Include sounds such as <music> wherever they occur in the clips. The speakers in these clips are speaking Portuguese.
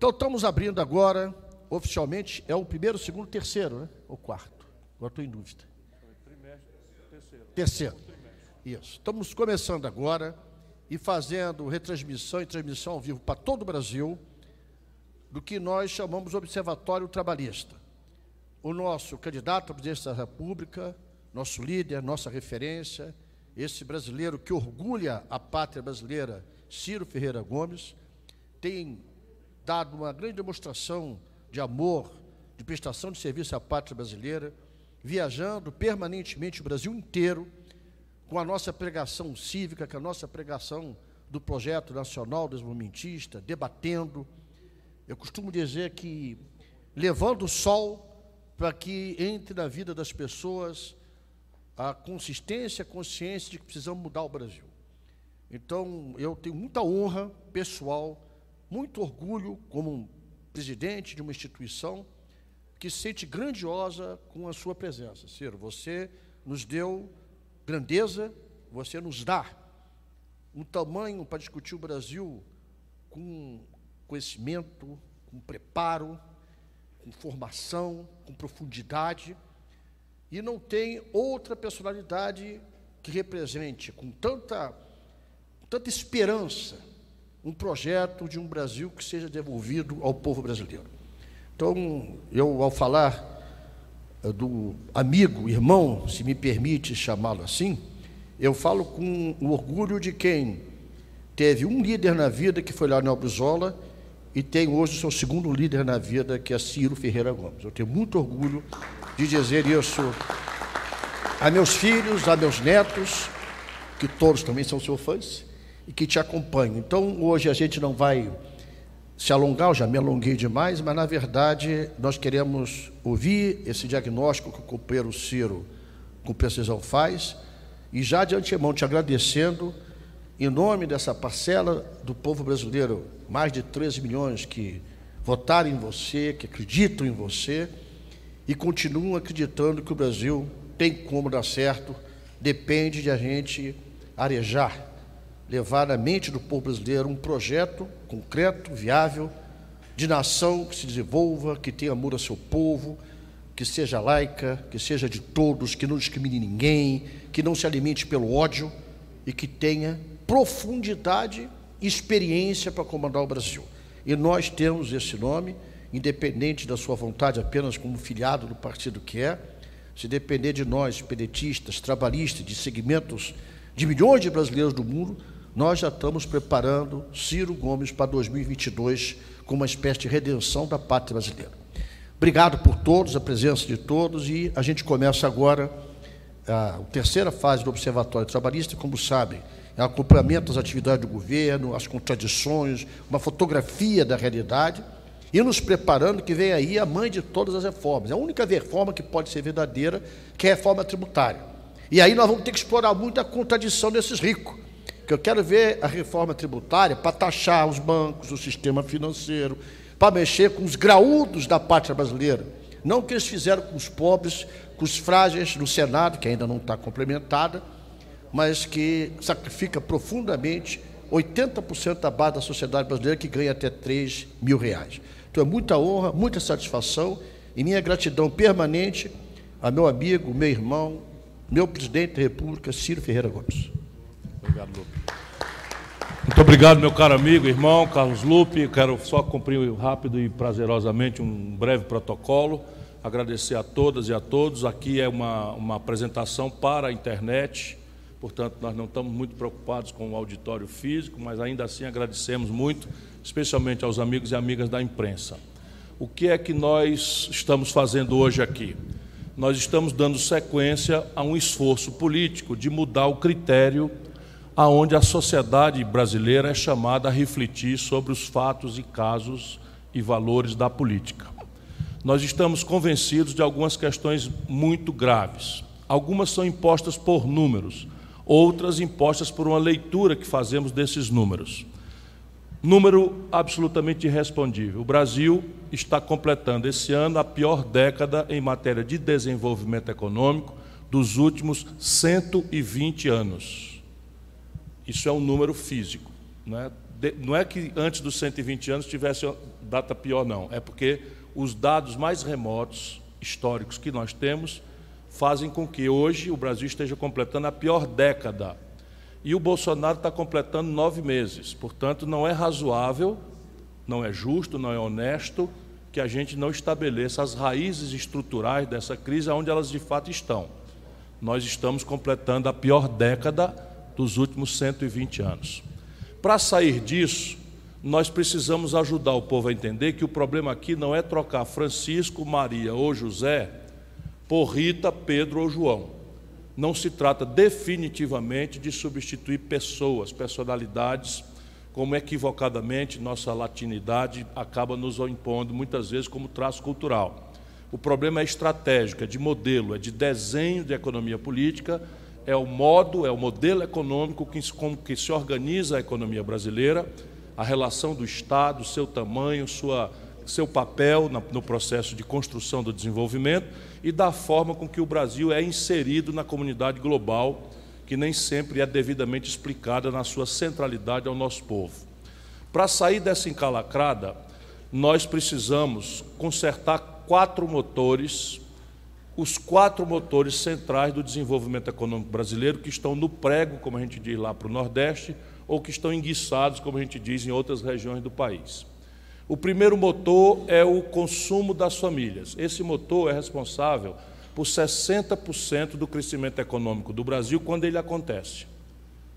Então, estamos abrindo agora, oficialmente, é o primeiro, segundo, terceiro, né? Ou quarto? Agora estou em dúvida. Terceiro. Isso. Estamos começando agora e fazendo retransmissão e transmissão ao vivo para todo o Brasil do que nós chamamos Observatório Trabalhista. O nosso candidato à presidência da República, nosso líder, nossa referência, esse brasileiro que orgulha a pátria brasileira, Ciro Ferreira Gomes, tem dado uma grande demonstração de amor, de prestação de serviço à pátria brasileira, viajando permanentemente o Brasil inteiro com a nossa pregação cívica, com a nossa pregação do projeto nacional desenvolvimentista, debatendo. Eu costumo dizer que levando o sol para que entre na vida das pessoas a consistência, a consciência de que precisamos mudar o Brasil. Então, eu tenho muita honra pessoal, muito orgulho como um presidente de uma instituição que se sente grandiosa com a sua presença. Ciro, você nos deu grandeza, você nos dá um tamanho para discutir o Brasil com conhecimento, com preparo, com formação, com profundidade e não tem outra personalidade que represente com tanta, tanta esperança um projeto de um Brasil que seja devolvido ao povo brasileiro. Então, eu, ao falar eh, do amigo, irmão, se me permite chamá-lo assim, eu falo com o orgulho de quem teve um líder na vida, que foi Leonel Brizola, e tem hoje o seu segundo líder na vida, que é Ciro Ferreira Gomes. Eu tenho muito orgulho de dizer isso a meus filhos, a meus netos, que todos também são seus fãs e que te acompanham. Então, hoje a gente não vai se alongar, eu já me alonguei demais, mas na verdade nós queremos ouvir esse diagnóstico que o companheiro Ciro com precisão faz e já de antemão te agradecendo em nome dessa parcela do povo brasileiro, mais de 13 milhões que votaram em você, que acreditam em você e continuam acreditando que o Brasil tem como dar certo, depende de a gente arejar, levar na mente do povo brasileiro um projeto concreto, viável, de nação que se desenvolva, que tenha amor ao seu povo, que seja laica, que seja de todos, que não discrimine ninguém, que não se alimente pelo ódio e que tenha profundidade e experiência para comandar o Brasil. E nós temos esse nome independente da sua vontade, apenas como filiado do partido que é, se depender de nós, pedetistas, trabalhistas, de segmentos de milhões de brasileiros do mundo, nós já estamos preparando Ciro Gomes para 2022 como uma espécie de redenção da pátria brasileira. Obrigado por todos, a presença de todos, e a gente começa agora a terceira fase do Observatório Trabalhista, como sabem, é o acompanhamento das atividades do governo, as contradições, uma fotografia da realidade e nos preparando que vem aí a mãe de todas as reformas. É a única reforma que pode ser verdadeira, que é a reforma tributária. E aí nós vamos ter que explorar muito a contradição desses ricos. Que eu quero ver a reforma tributária para taxar os bancos, o sistema financeiro, para mexer com os graúdos da pátria brasileira. Não o que eles fizeram com os pobres, com os frágeis no Senado, que ainda não está complementada, mas que sacrifica profundamente 80% da base da sociedade brasileira que ganha até 3 mil reais. Então é muita honra, muita satisfação e minha gratidão permanente a meu amigo, meu irmão, meu presidente da República, Ciro Ferreira Gomes. Obrigado, Lupe. Muito obrigado, meu caro amigo, irmão Carlos Lupe. Quero só cumprir rápido e prazerosamente um breve protocolo. Agradecer a todas e a todos. Aqui é uma, uma apresentação para a internet, portanto, nós não estamos muito preocupados com o auditório físico, mas ainda assim agradecemos muito especialmente aos amigos e amigas da imprensa. O que é que nós estamos fazendo hoje aqui? Nós estamos dando sequência a um esforço político de mudar o critério aonde a sociedade brasileira é chamada a refletir sobre os fatos e casos e valores da política. Nós estamos convencidos de algumas questões muito graves. Algumas são impostas por números, outras impostas por uma leitura que fazemos desses números. Número absolutamente irrespondível. O Brasil está completando esse ano a pior década em matéria de desenvolvimento econômico dos últimos 120 anos. Isso é um número físico. Né? não é que antes dos 120 anos tivesse data pior, não. É porque os dados mais remotos, históricos que nós temos, fazem com que hoje o Brasil esteja completando a pior década. E o Bolsonaro está completando nove meses. Portanto, não é razoável, não é justo, não é honesto que a gente não estabeleça as raízes estruturais dessa crise onde elas de fato estão. Nós estamos completando a pior década dos últimos 120 anos. Para sair disso, nós precisamos ajudar o povo a entender que o problema aqui não é trocar Francisco, Maria ou José por Rita, Pedro ou João. Não se trata definitivamente de substituir pessoas, personalidades como equivocadamente nossa latinidade acaba nos impondo muitas vezes como traço cultural. O problema é estratégico, é de modelo, é de desenho de economia política, é o modo, é o modelo econômico que, com que se organiza a economia brasileira, a relação do Estado, seu tamanho, sua, seu papel no processo de construção do desenvolvimento e da forma com que o Brasil é inserido na comunidade global que nem sempre é devidamente explicada na sua centralidade ao nosso povo. Para sair dessa encalacrada, nós precisamos consertar quatro motores, os quatro motores centrais do desenvolvimento econômico brasileiro, que estão no prego, como a gente diz lá para o Nordeste, ou que estão enguiçados, como a gente diz em outras regiões do país. O primeiro motor é o consumo das famílias. Esse motor é responsável por 60% do crescimento econômico do Brasil quando ele acontece.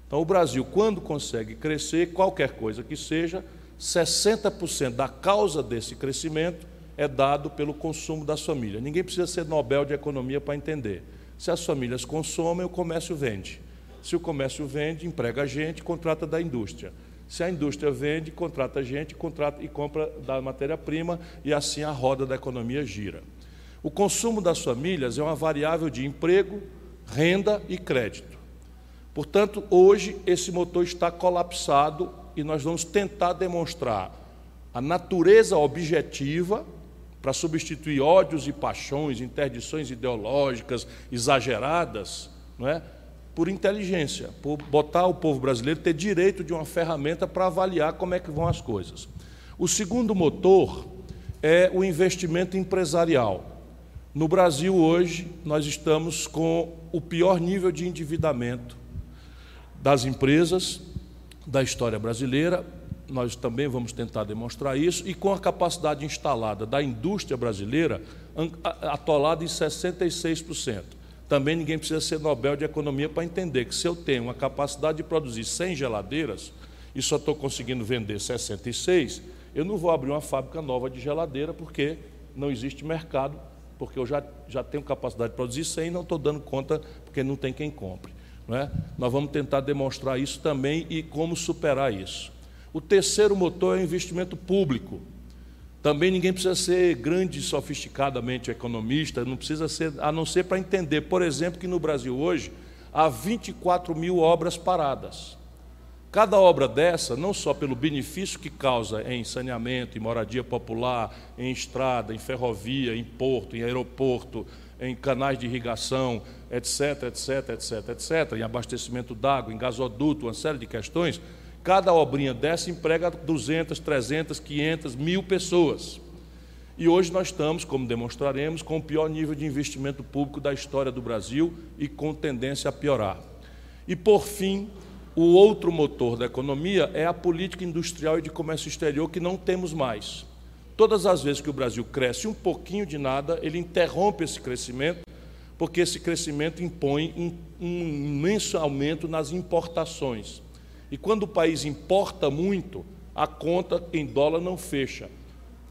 Então, o Brasil, quando consegue crescer, qualquer coisa que seja, 60% da causa desse crescimento é dado pelo consumo das famílias. Ninguém precisa ser Nobel de Economia para entender. Se as famílias consomem, o comércio vende. Se o comércio vende, emprega gente, contrata da indústria. Se a indústria vende, contrata gente, contrata e compra da matéria-prima e assim a roda da economia gira. O consumo das famílias é uma variável de emprego, renda e crédito. Portanto, hoje esse motor está colapsado e nós vamos tentar demonstrar a natureza objetiva para substituir ódios e paixões, interdições ideológicas exageradas, não é? por inteligência, por botar o povo brasileiro ter direito de uma ferramenta para avaliar como é que vão as coisas. O segundo motor é o investimento empresarial. No Brasil, hoje, nós estamos com o pior nível de endividamento das empresas da história brasileira. Nós também vamos tentar demonstrar isso, e com a capacidade instalada da indústria brasileira atolada em 66%. Também ninguém precisa ser Nobel de Economia para entender que se eu tenho uma capacidade de produzir 100 geladeiras e só estou conseguindo vender 66, eu não vou abrir uma fábrica nova de geladeira porque não existe mercado porque eu já, já tenho capacidade de produzir 100 e não estou dando conta porque não tem quem compre. Não é? Nós vamos tentar demonstrar isso também e como superar isso. O terceiro motor é o investimento público. Também ninguém precisa ser grande, sofisticadamente economista, não precisa ser, a não ser para entender, por exemplo, que no Brasil hoje há 24 mil obras paradas. Cada obra dessa, não só pelo benefício que causa em saneamento, em moradia popular, em estrada, em ferrovia, em porto, em aeroporto, em canais de irrigação, etc, etc, etc, etc, em abastecimento d'água, em gasoduto, uma série de questões, cada obrinha dessa emprega 200, 300, 500, mil pessoas. E hoje nós estamos, como demonstraremos, com o pior nível de investimento público da história do Brasil e com tendência a piorar. E, por fim, o outro motor da economia é a política industrial e de comércio exterior que não temos mais. Todas as vezes que o Brasil cresce um pouquinho de nada, ele interrompe esse crescimento, porque esse crescimento impõe um, imenso aumento nas importações. E quando o país importa muito, a conta em dólar não fecha.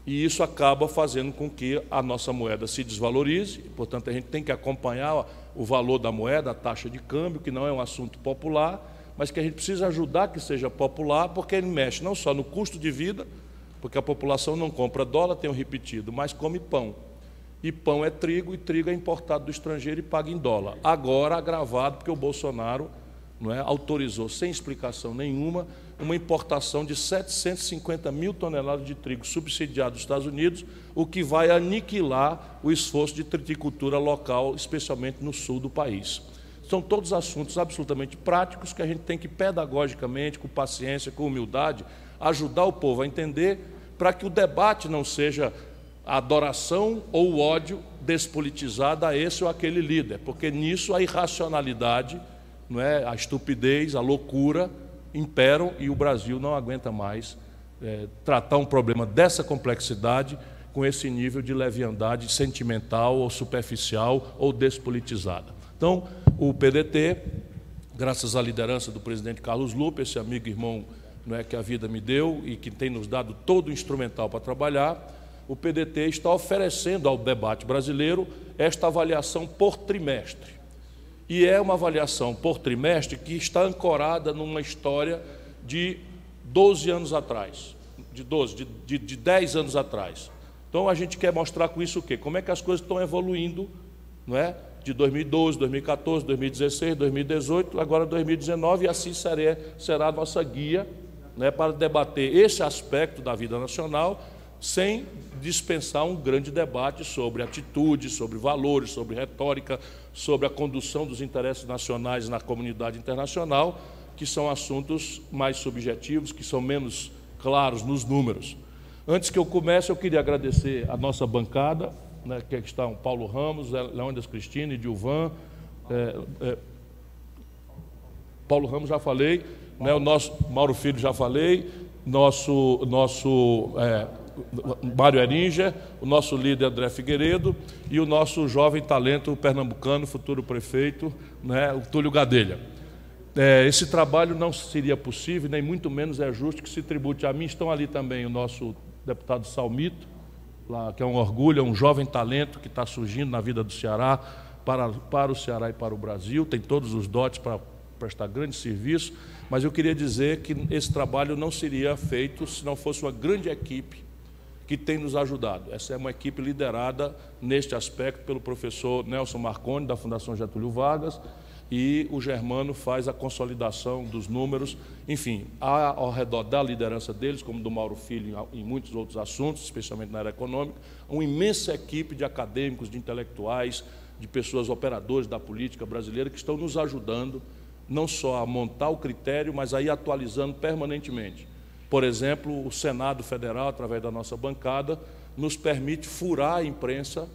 E isso acaba fazendo com que a nossa moeda se desvalorize, portanto, a gente tem que acompanhar o valor da moeda, a taxa de câmbio, que não é um assunto popular, mas que a gente precisa ajudar que seja popular, porque ele mexe não só no custo de vida, porque a população não compra dólar, tenho repetido, mas come pão. E pão é trigo, e trigo é importado do estrangeiro e paga em dólar. Agora agravado, porque o Bolsonaro não é, autorizou, sem explicação nenhuma, uma importação de 750 mil toneladas de trigo subsidiado dos Estados Unidos, o que vai aniquilar o esforço de triticultura local, especialmente no sul do país. São todos assuntos absolutamente práticos que a gente tem que, pedagogicamente, com paciência, com humildade, ajudar o povo a entender, para que o debate não seja a adoração ou o ódio despolitizado a esse ou aquele líder, porque nisso a irracionalidade, não é, a estupidez, a loucura imperam e o Brasil não aguenta mais é, tratar um problema dessa complexidade com esse nível de leviandade sentimental ou superficial ou despolitizada. Então, o PDT, graças à liderança do presidente Carlos Lupe, esse amigo e irmão não é, que a vida me deu e que tem nos dado todo o instrumental para trabalhar, o PDT está oferecendo ao debate brasileiro esta avaliação por trimestre. E é uma avaliação por trimestre que está ancorada numa história de 12 anos atrás, de 12, de, de, de 10 anos atrás. Então a gente quer mostrar com isso o quê? Como é que as coisas estão evoluindo, não é? De 2012, 2014, 2016, 2018, agora 2019, e assim será, será a nossa guia né, para debater esse aspecto da vida nacional, sem dispensar um grande debate sobre atitude, sobre valores, sobre retórica, sobre a condução dos interesses nacionais na comunidade internacional, que são assuntos mais subjetivos, que são menos claros nos números. Antes que eu comece, eu queria agradecer a nossa bancada, né, que estão Paulo Ramos, Leônidas Cristina, Dilvan, é, é, Paulo Ramos já falei, né, o nosso Mauro Filho já falei, nosso, nosso é, Mário Eringer, o nosso líder André Figueiredo e o nosso jovem talento pernambucano, futuro prefeito, né, o Túlio Gadelha. É, esse trabalho não seria possível, nem muito menos é justo que se tribute a mim. Estão ali também o nosso deputado Salmito, lá, que é um orgulho, é um jovem talento que está surgindo na vida do Ceará, para, para o Ceará e para o Brasil, tem todos os dotes para prestar grande serviço, mas eu queria dizer que esse trabalho não seria feito se não fosse uma grande equipe que tem nos ajudado. Essa é uma equipe liderada neste aspecto pelo professor Nelson Marconi, da Fundação Getúlio Vargas, e o Germano faz a consolidação dos números. Enfim, há ao redor da liderança deles, como do Mauro Filho em muitos outros assuntos, especialmente na área econômica, uma imensa equipe de acadêmicos, de intelectuais, de pessoas operadoras da política brasileira que estão nos ajudando não só a montar o critério, mas a ir atualizando permanentemente. Por exemplo, o Senado Federal, através da nossa bancada, nos permite furar a imprensa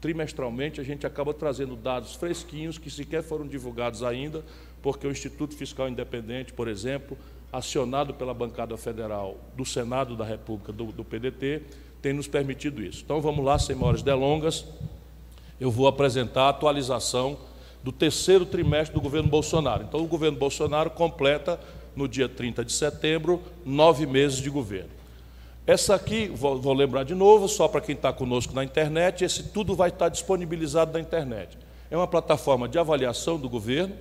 trimestralmente a gente acaba trazendo dados fresquinhos que sequer foram divulgados ainda, porque o Instituto Fiscal Independente, por exemplo, acionado pela bancada federal do Senado da República, do, do PDT, tem nos permitido isso. Então vamos lá, sem maiores delongas, eu vou apresentar a atualização do terceiro trimestre do governo Bolsonaro. Então o governo Bolsonaro completa, no dia 30 de setembro, nove meses de governo. Essa aqui, vou, vou lembrar de novo, só para quem está conosco na internet, esse tudo vai estar disponibilizado na internet. É uma plataforma de avaliação do governo,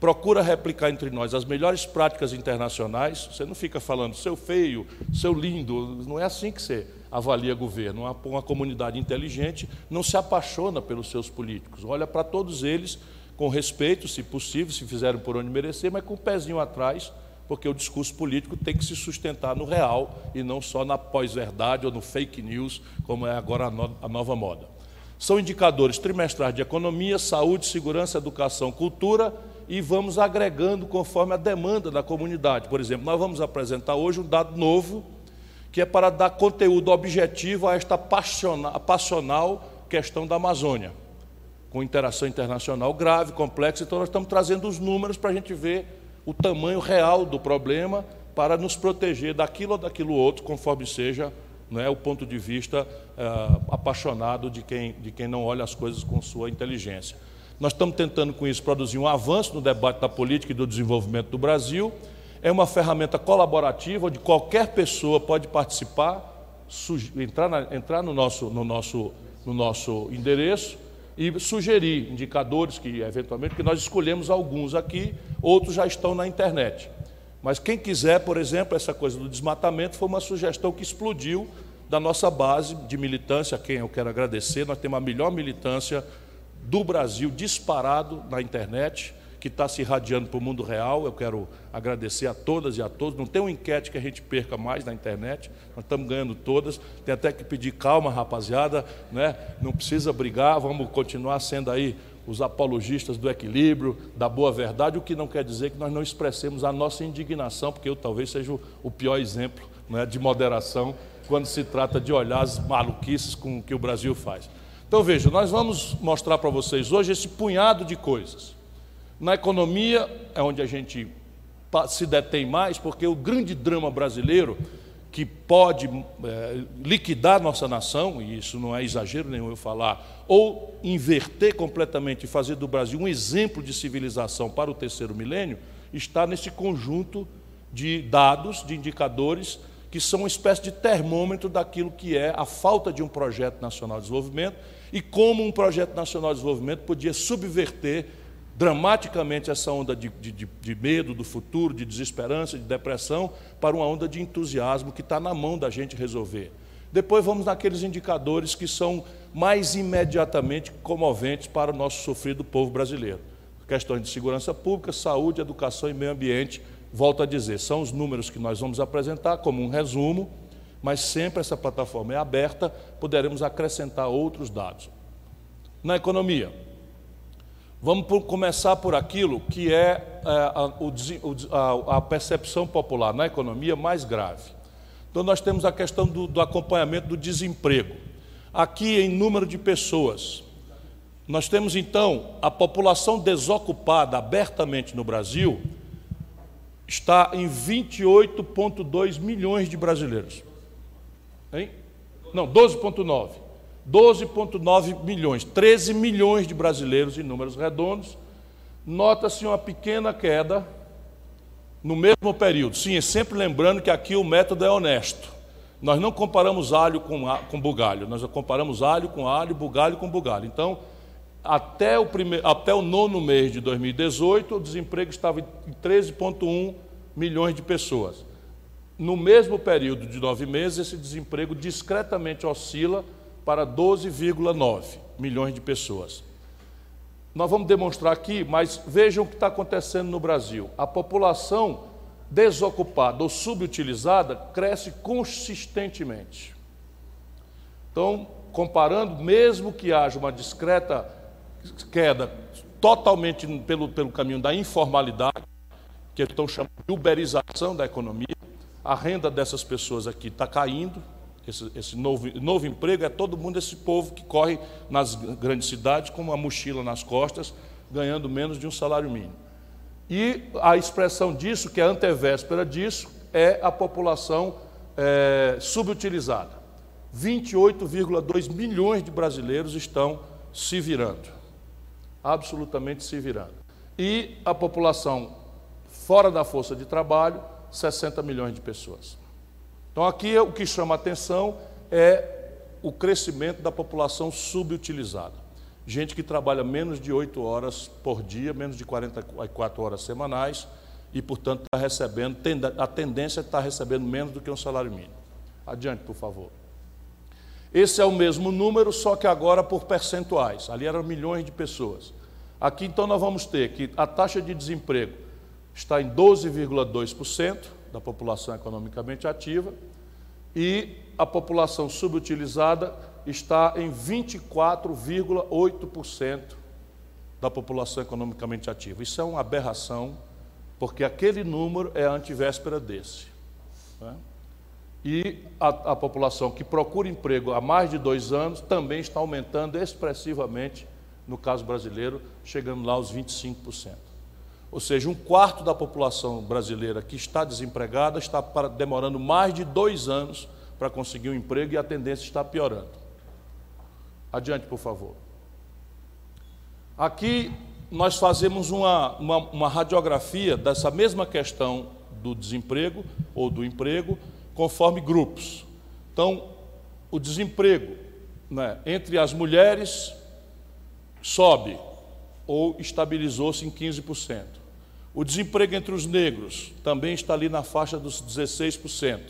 procura replicar entre nós as melhores práticas internacionais. Você não fica falando seu feio, seu lindo, não é assim que você avalia governo. Uma, uma comunidade inteligente não se apaixona pelos seus políticos, olha para todos eles com respeito, se possível, se fizeram por onde merecer, mas com o um pezinho atrás porque o discurso político tem que se sustentar no real e não só na pós-verdade ou no fake news, como é agora a, nova moda. São indicadores trimestrais de economia, saúde, segurança, educação, cultura e vamos agregando conforme a demanda da comunidade. Por exemplo, nós vamos apresentar hoje um dado novo que é para dar conteúdo objetivo a esta passional questão da Amazônia, com interação internacional grave, complexa. Então, nós estamos trazendo os números para a gente ver o tamanho real do problema para nos proteger daquilo ou daquilo outro, conforme seja não é, o ponto de vista é, apaixonado de quem, de quem não olha as coisas com sua inteligência. Nós estamos tentando com isso produzir um avanço no debate da política e do desenvolvimento do Brasil. É uma ferramenta colaborativa onde qualquer pessoa pode participar, entrar, na, entrar no, nosso, no, nosso, no nosso endereço e sugerir indicadores que, eventualmente, que nós escolhemos alguns aqui, outros já estão na internet. Mas quem quiser, por exemplo, essa coisa do desmatamento foi uma sugestão que explodiu da nossa base de militância, a quem eu quero agradecer. Nós temos a melhor militância do Brasil disparado na internet que está se irradiando para o mundo real. Eu quero agradecer a todas e a todos. Não tem uma enquete que a gente perca mais na internet. Nós estamos ganhando todas. Tem até que pedir calma, rapaziada. Né? Não precisa brigar. Vamos continuar sendo aí os apologistas do equilíbrio, da boa verdade, o que não quer dizer que nós não expressemos a nossa indignação, porque eu talvez seja o pior exemplo né, de moderação quando se trata de olhar as maluquices com que o Brasil faz. Então veja, nós vamos mostrar para vocês hoje esse punhado de coisas. Na economia é onde a gente se detém mais, porque o grande drama brasileiro que pode é, liquidar nossa nação, e isso não é exagero nenhum eu falar, ou inverter completamente e fazer do Brasil um exemplo de civilização para o terceiro milênio, está nesse conjunto de dados, de indicadores, que são uma espécie de termômetro daquilo que é a falta de um projeto nacional de desenvolvimento e como um projeto nacional de desenvolvimento podia subverter dramaticamente essa onda de, de, de, medo do futuro, de desesperança, de depressão, para uma onda de entusiasmo que está na mão da gente resolver. Depois vamos naqueles indicadores que são mais imediatamente comoventes para o nosso sofrido povo brasileiro. Questões de segurança pública, saúde, educação e meio ambiente, volto a dizer, são os números que nós vamos apresentar como um resumo, mas sempre essa plataforma é aberta, poderemos acrescentar outros dados. Na economia, Vamos por, começar por aquilo que é, é a, o, a, a, percepção popular na economia mais grave. Então, nós temos a questão do, do acompanhamento do desemprego. Aqui, em número de pessoas, nós temos então a população desocupada abertamente no Brasil está em 28,2 milhões de brasileiros. Hein? Não, 12,9. 12,9 milhões, 13 milhões de brasileiros em números redondos. Nota-se uma pequena queda no mesmo período. Sim, sempre lembrando que aqui o método é honesto. Nós não comparamos alho com, com bugalho, nós comparamos alho com alho, bugalho com bugalho. Então, até o, primeiro, até o nono mês de 2018, o desemprego estava em 13,1 milhões de pessoas. No mesmo período de nove meses, esse desemprego discretamente oscila para 12,9 milhões de pessoas. Nós vamos demonstrar aqui, mas vejam o que está acontecendo no Brasil. A população desocupada ou subutilizada cresce consistentemente. Então, comparando, mesmo que haja uma discreta queda totalmente pelo, pelo caminho da informalidade, que estão chamando de uberização da economia, a renda dessas pessoas aqui está caindo, esse, esse novo, novo emprego é todo mundo, esse povo que corre nas grandes cidades com uma mochila nas costas, ganhando menos de um salário mínimo. E a expressão disso, que é antevéspera disso, é a população é, subutilizada. 28,2 milhões de brasileiros estão se virando, absolutamente se virando. E a população fora da força de trabalho, 60 milhões de pessoas. Então, aqui o que chama a atenção é o crescimento da população subutilizada. Gente que trabalha menos de 8 horas por dia, menos de 44 horas semanais, e, portanto, está recebendo, a tendência é estar recebendo menos do que um salário mínimo. Adiante, por favor. Esse é o mesmo número, só que agora por percentuais. Ali eram milhões de pessoas. Aqui, então, nós vamos ter que a taxa de desemprego está em 12,2%, da população economicamente ativa e a população subutilizada está em 24,8% da população economicamente ativa. Isso é uma aberração, porque aquele número é a antivéspera desse. Né? E a, a população que procura emprego há mais de dois anos também está aumentando expressivamente, no caso brasileiro, chegando lá aos 25%. Ou seja, um quarto da população brasileira que está desempregada está demorando mais de dois anos para conseguir um emprego e a tendência está piorando. Adiante, por favor. Aqui nós fazemos uma, uma, uma radiografia dessa mesma questão do desemprego ou do emprego, conforme grupos. Então, o desemprego né, entre as mulheres sobe ou estabilizou-se em 15%. O desemprego entre os negros também está ali na faixa dos 16%.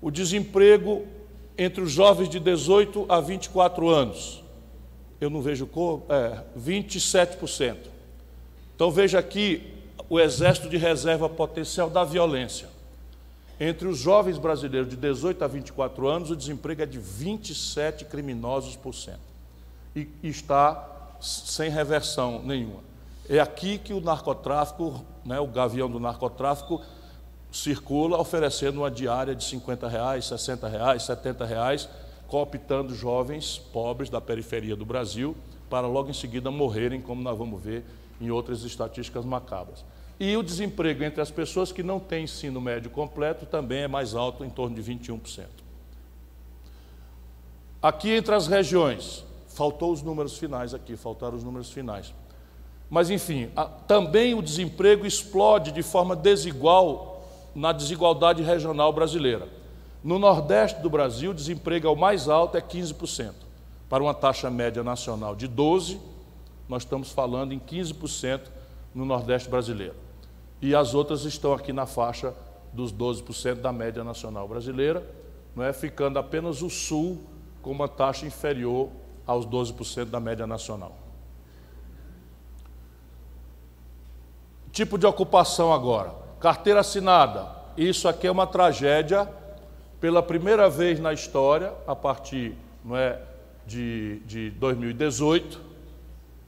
O desemprego entre os jovens de 18 a 24 anos, eu não vejo cor, é 27%. Então veja aqui o exército de reserva potencial da violência. Entre os jovens brasileiros de 18 a 24 anos, o desemprego é de 27 criminosos por cento. E está sem reversão nenhuma. É aqui que o narcotráfico, né, o gavião do narcotráfico, circula oferecendo uma diária de 50 reais, 60 reais, 70 reais, cooptando jovens pobres da periferia do Brasil para logo em seguida morrerem, como nós vamos ver em outras estatísticas macabras. E o desemprego entre as pessoas que não têm ensino médio completo também é mais alto, em torno de 21%. Aqui entre as regiões, faltou os números finais aqui, faltaram os números finais. Mas, enfim, também o desemprego explode de forma desigual na desigualdade regional brasileira. No Nordeste do Brasil, o desemprego é o mais alto, é 15%. Para uma taxa média nacional de 12%, nós estamos falando em 15% no Nordeste brasileiro. E as outras estão aqui na faixa dos 12% da média nacional brasileira, não é ficando apenas o Sul com uma taxa inferior aos 12% da média nacional. Tipo de ocupação agora. Carteira assinada. Isso aqui é uma tragédia. Pela primeira vez na história, a partir não é, de, de 2018,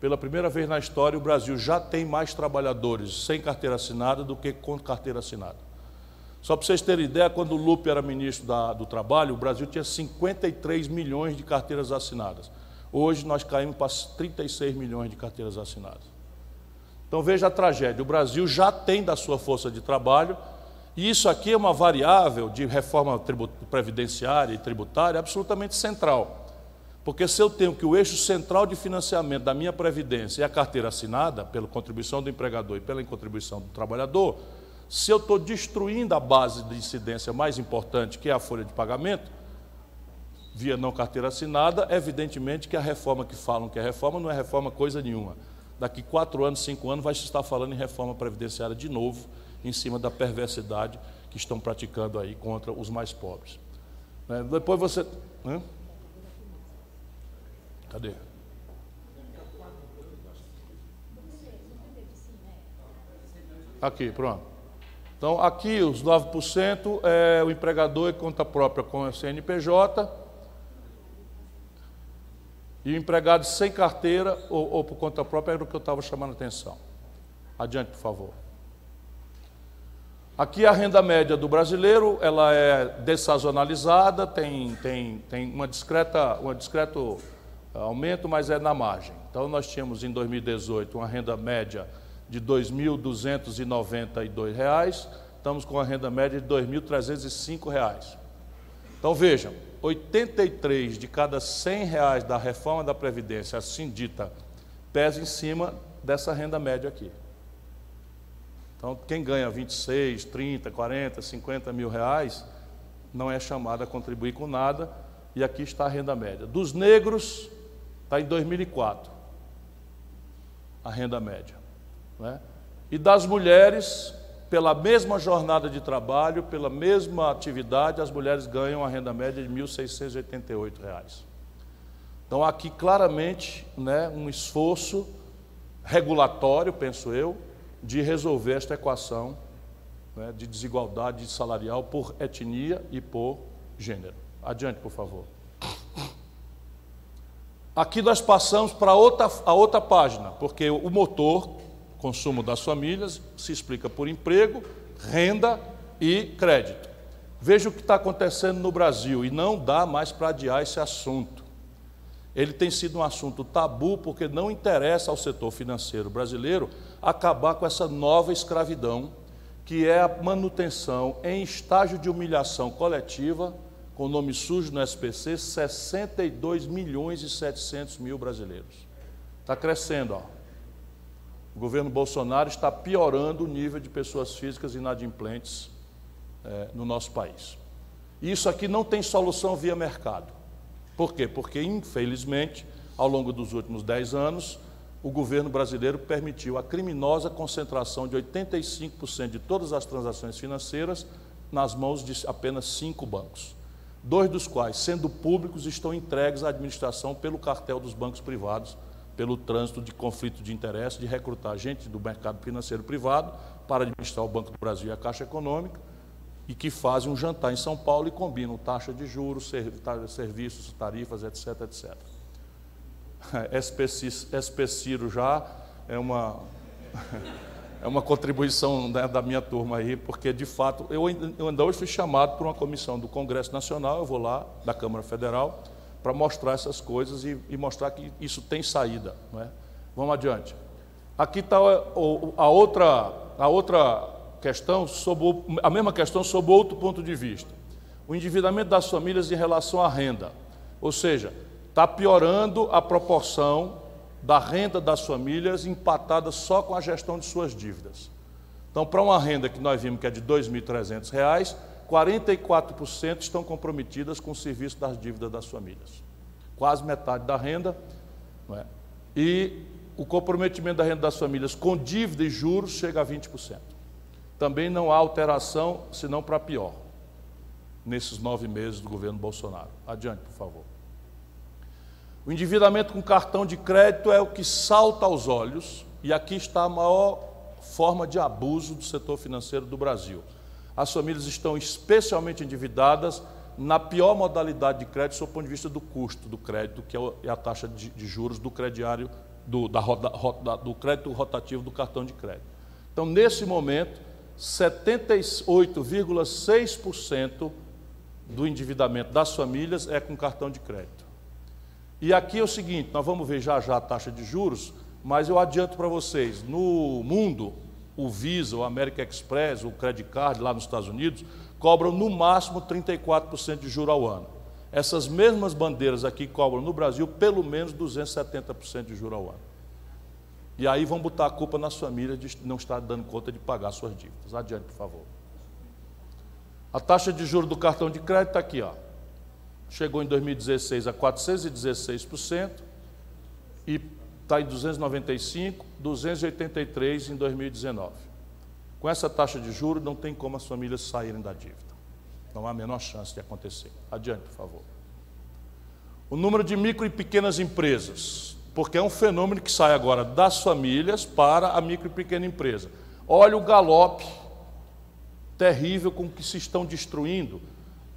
pela primeira vez na história, o Brasil já tem mais trabalhadores sem carteira assinada do que com carteira assinada. Só para vocês terem ideia, quando o Lupe era ministro da, do Trabalho, o Brasil tinha 53 milhões de carteiras assinadas. Hoje nós caímos para 36 milhões de carteiras assinadas. Então veja a tragédia: o Brasil já tem da sua força de trabalho, e isso aqui é uma variável de reforma previdenciária e tributária absolutamente central. Porque se eu tenho que o eixo central de financiamento da minha previdência é a carteira assinada, pela contribuição do empregador e pela contribuição do trabalhador, se eu estou destruindo a base de incidência mais importante, que é a folha de pagamento, via não carteira assinada, evidentemente que a reforma que falam que é reforma não é reforma coisa nenhuma. Daqui quatro anos, cinco anos, vai se estar falando em reforma previdenciária de novo, em cima da perversidade que estão praticando aí contra os mais pobres. Né, depois você. Cadê? Aqui, pronto. Então, aqui os 9% é o empregador e conta própria com a CNPJ. E o empregado sem carteira ou, ou por conta própria era o que eu estava chamando a atenção. Adiante, por favor. Aqui a renda média do brasileiro, ela é dessazonalizada, tem, tem, tem uma discreta, um discreto aumento, mas é na margem. Então nós tínhamos em 2018 uma renda média de R$ 2.292, estamos com a renda média de R$ 2.305. Então vejam, 83 de cada 100 reais da reforma da Previdência, assim dita, pesa em cima dessa renda média aqui. Então, quem ganha 26, 30, 40, 50 mil reais, não é chamado a contribuir com nada, e aqui está a renda média. Dos negros, está em 2004, a renda média. Né? E das mulheres, pela mesma jornada de trabalho, pela mesma atividade, as mulheres ganham a renda média de R$ 1.688. Então, aqui claramente né, um esforço regulatório, penso eu, de resolver esta equação né, de desigualdade salarial por etnia e por gênero. Adiante, por favor. Aqui nós passamos para outra, a outra página, porque o motor, consumo das famílias, se explica por emprego, renda e crédito. Veja o que está acontecendo no Brasil e não dá mais para adiar esse assunto. Ele tem sido um assunto tabu porque não interessa ao setor financeiro brasileiro acabar com essa nova escravidão, que é a manutenção em estágio de humilhação coletiva com nome sujo no SPC, 62 milhões e 700 mil brasileiros. Está crescendo, ó. O governo Bolsonaro está piorando o nível de pessoas físicas inadimplentes é, no nosso país. Isso aqui não tem solução via mercado. Por quê? Porque, infelizmente, ao longo dos últimos 10 anos, o governo brasileiro permitiu a criminosa concentração de 85% de todas as transações financeiras nas mãos de apenas cinco bancos dois dos quais, sendo públicos, estão entregues à administração pelo cartel dos bancos privados, pelo trânsito de conflito de interesse, de recrutar gente do mercado financeiro privado para administrar o Banco do Brasil e a Caixa Econômica, e que fazem um jantar em São Paulo e combinam taxa de juros, serviços, tarifas, etc, etc. Especiro já é uma, <laughs> é uma contribuição né, da minha turma aí, porque de fato, eu, eu ainda hoje fui chamado por uma comissão do Congresso Nacional, eu vou lá, da Câmara Federal, para mostrar essas coisas e, e, mostrar que isso tem saída. Não é? Vamos adiante. Aqui está a outra, a outra questão, sobre, a mesma questão sob outro ponto de vista. O endividamento das famílias em relação à renda. Ou seja, está piorando a proporção da renda das famílias empatada só com a gestão de suas dívidas. Então, para uma renda que nós vimos que é de R$ 2.300, 44% estão comprometidas com o serviço das dívidas das famílias. Quase metade da renda. É? E o comprometimento da renda das famílias com dívida e juros chega a 20%. Também não há alteração, senão para pior, nesses nove meses do governo Bolsonaro. Adiante, por favor. O endividamento com cartão de crédito é o que salta aos olhos, e aqui está a maior forma de abuso do setor financeiro do Brasil. As famílias estão especialmente endividadas na pior modalidade de crédito, do ponto de vista do custo do crédito, que é, é a taxa de, de juros do crediário, do, da, da, do crédito rotativo do cartão de crédito. Então, nesse momento, 78,6% do endividamento das famílias é com cartão de crédito. E aqui é o seguinte: nós vamos ver já já a taxa de juros, mas eu adianto para vocês: no mundo, o Visa, o American Express, o Credit Card lá nos Estados Unidos cobram no máximo 34% de juros ao ano. Essas mesmas bandeiras aqui cobram no Brasil pelo menos 270% de juros ao ano. E aí vão botar a culpa nas famílias de não estar dando conta de pagar suas dívidas. Adiante, por favor. A taxa de juros do cartão de crédito está aqui, ó chegou em 2016 a 416% e está em 295, 283 em 2019. Com essa taxa de juros, não tem como as famílias saírem da dívida. Não há a menor chance de acontecer. Adiante, por favor. O número de micro e pequenas empresas, porque é um fenômeno que sai agora das famílias para a micro e pequena empresa. Olha o galope terrível com que se estão destruindo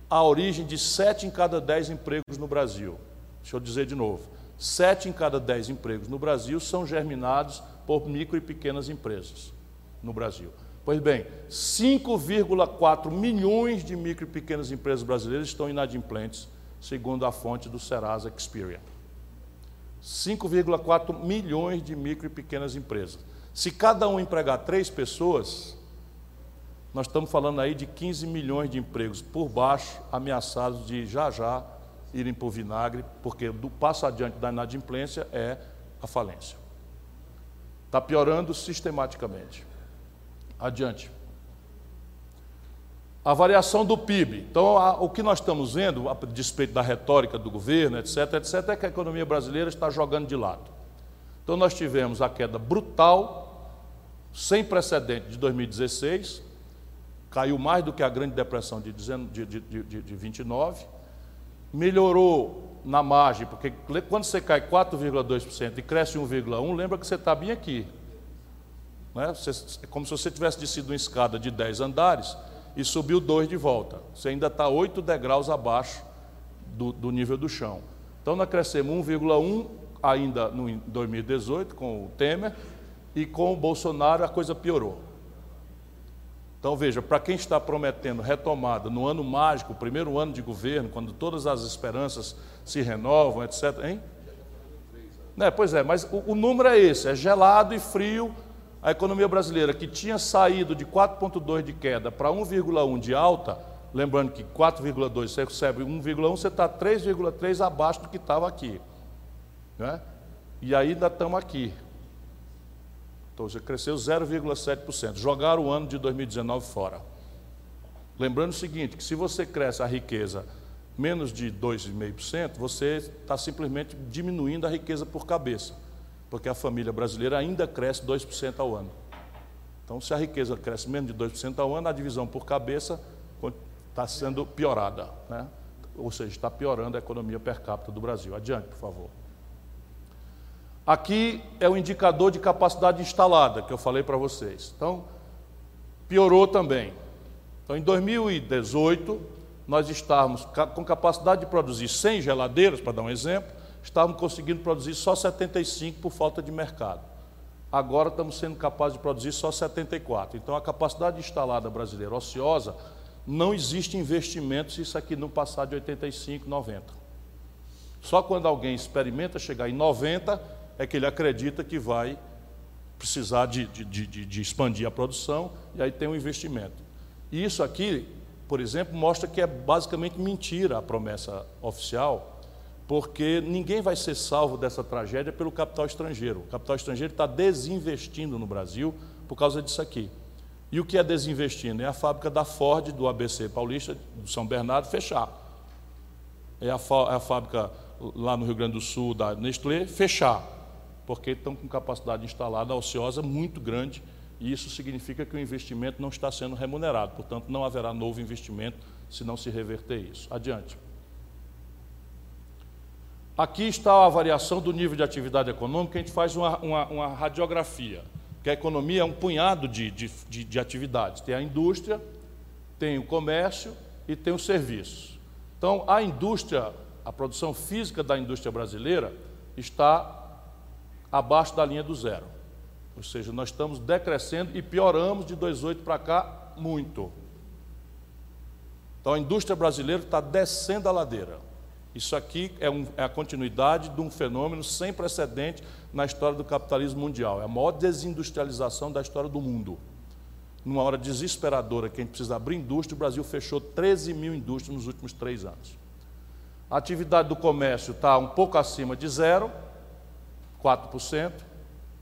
a origem de sete em cada dez empregos no Brasil. Deixa eu dizer de novo: sete em cada dez empregos no Brasil são germinados por micro e pequenas empresas no Brasil. Pois bem, 5,4 milhões de micro e pequenas empresas brasileiras estão inadimplentes, segundo a fonte do Serasa Experian. 5,4 milhões de micro e pequenas empresas. Se cada um empregar três pessoas, nós estamos falando aí de 15 milhões de empregos por baixo, ameaçados de já já irem para o vinagre, porque do passo adiante da inadimplência é a falência. Está piorando sistematicamente. Adiante. A variação do PIB. Então, a, o que nós estamos vendo, a despeito da retórica do governo, etc., etc., é que a economia brasileira está jogando de lado. Então, nós tivemos a queda brutal, sem precedente, de 2016, caiu mais do que a Grande Depressão de, de, de, de, de 29, melhorou na margem, porque quando você cai 4,2% e cresce 1,1%, lembra que você está bem aqui. Né? Você, é como se você tivesse descido uma escada de 10 andares e subiu dois de volta. Você ainda está 8 degraus abaixo do, do nível do chão. Então nós crescemos 1,1 ainda no 2018 com o Temer e com o Bolsonaro a coisa piorou. Então veja, para quem está prometendo retomada no ano mágico, o primeiro ano de governo, quando todas as esperanças se renovam, etc. Hein? É, pois é, mas o, o número é esse, é gelado e frio. A economia brasileira, que tinha saído de 4,2 de queda para 1,1 de alta, lembrando que 4,2 você recebe 1,1, você está 3,3 abaixo do que estava aqui. Né? E ainda estamos aqui. Então você cresceu 0,7%. Jogaram o ano de 2019 fora. Lembrando o seguinte, que se você cresce a riqueza menos de 2,5%, você está simplesmente diminuindo a riqueza por cabeça, porque a família brasileira ainda cresce 2% ao ano. Então, se a riqueza cresce menos de 2% ao ano, a divisão por cabeça está sendo piorada, né? ou seja, está piorando a economia per capita do Brasil. Adiante, por favor. Aqui é o indicador de capacidade instalada que eu falei para vocês. Então, piorou também. Então, em 2018, nós estávamos com capacidade de produzir 100 geladeiras, para dar um exemplo, estávamos conseguindo produzir só 75 por falta de mercado. Agora estamos sendo capazes de produzir só 74. Então a capacidade instalada brasileira ociosa não existe investimento se isso aqui não passar de 85, 90. Só quando alguém experimenta chegar em 90 é que ele acredita que vai precisar de, de, de, de expandir a produção e aí tem um investimento. E isso aqui, por exemplo, mostra que é basicamente mentira a promessa oficial, porque ninguém vai ser salvo dessa tragédia pelo capital estrangeiro. O capital estrangeiro está desinvestindo no Brasil por causa disso aqui. E o que é desinvestindo? É a fábrica da Ford, do ABC Paulista, do São Bernardo, fechar. É a, é a fábrica lá no Rio Grande do Sul da Nestlé, fechar porque estão com capacidade instalada ociosa muito grande e isso significa que o investimento não está sendo remunerado, portanto, não haverá novo investimento se não se reverter isso. Adiante. Aqui está a variação do nível de atividade econômica, a gente faz uma, uma, uma radiografia, que a economia é um punhado de, de, de, de atividades. Tem a indústria, tem o comércio e tem os serviços. Então, a indústria, a produção física da indústria brasileira está abaixo da linha do zero. Ou seja, nós estamos decrescendo e pioramos de 2008 para cá muito. Então a indústria brasileira está descendo a ladeira. Isso aqui é, um, é, a continuidade de um fenômeno sem precedente na história do capitalismo mundial. É a maior desindustrialização da história do mundo. Numa hora desesperadora que a gente precisa abrir indústria, o Brasil fechou 13 mil indústrias nos últimos três anos. A atividade do comércio está um pouco acima de zero, 4%,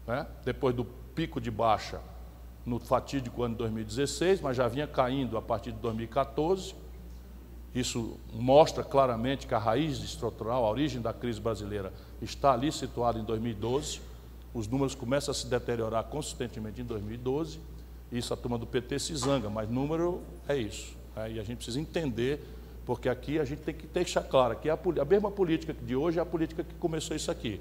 né? depois do pico de baixa no fatídico ano de 2016, mas já vinha caindo a partir de 2014. Isso mostra claramente que a raiz estrutural, a origem da crise brasileira, está ali situada em 2012. Os números começam a se deteriorar consistentemente em 2012. Isso a turma do PT se zanga, mas número é isso. Né? E a gente precisa entender, porque aqui a gente tem que deixar claro que a, a mesma política de hoje é a política que começou isso aqui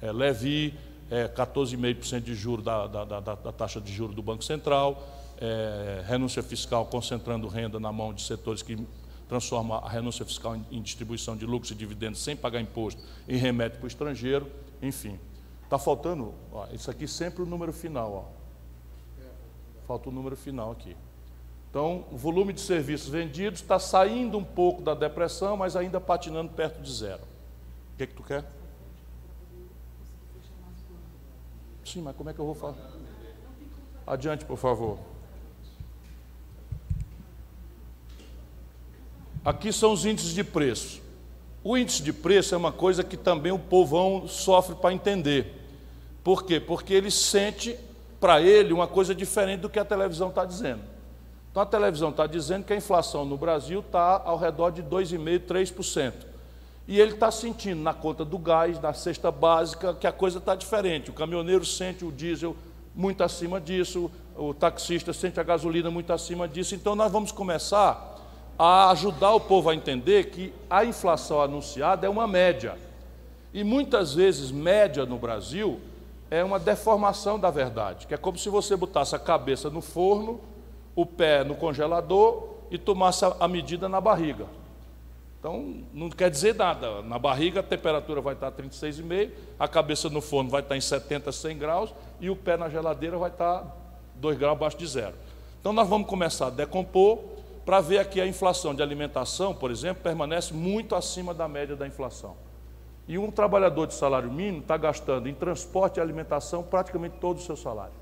é, Levi, é, 14,5% de juros da, da, da, da, taxa de juros do Banco Central, é, renúncia fiscal concentrando renda na mão de setores que transforma a renúncia fiscal em, em distribuição de lucros e dividendos sem pagar imposto e remete para o estrangeiro, enfim. Está faltando, ó, isso aqui sempre o número final. Ó. Falta o número final aqui. Então, o volume de serviços vendidos está saindo um pouco da depressão, mas ainda patinando perto de zero. O que, que tu quer? Sim, mas como é que eu vou falar? Adiante, por favor. Aqui são os índices de preço. O índice de preço é uma coisa que também o povão sofre para entender. Por quê? Porque ele sente para ele uma coisa diferente do que a televisão está dizendo. Então a televisão está dizendo que a inflação no Brasil está ao redor de 2,5%, 3%. E ele está sentindo na conta do gás, na cesta básica, que a coisa está diferente. O caminhoneiro sente o diesel muito acima disso, o taxista sente a gasolina muito acima disso. Então, nós vamos começar a ajudar o povo a entender que a inflação anunciada é uma média. E muitas vezes, média no Brasil é uma deformação da verdade, que é como se você botasse a cabeça no forno, o pé no congelador e tomasse a medida na barriga. Então, não quer dizer nada. Na barriga a temperatura vai estar 36,5, a cabeça no forno vai estar em 70, 100 graus e o pé na geladeira vai estar 2 graus abaixo de zero. Então, nós vamos começar a decompor para ver aqui a inflação de alimentação, por exemplo, permanece muito acima da média da inflação. E um trabalhador de salário mínimo está gastando em transporte e alimentação praticamente todo o seu salário.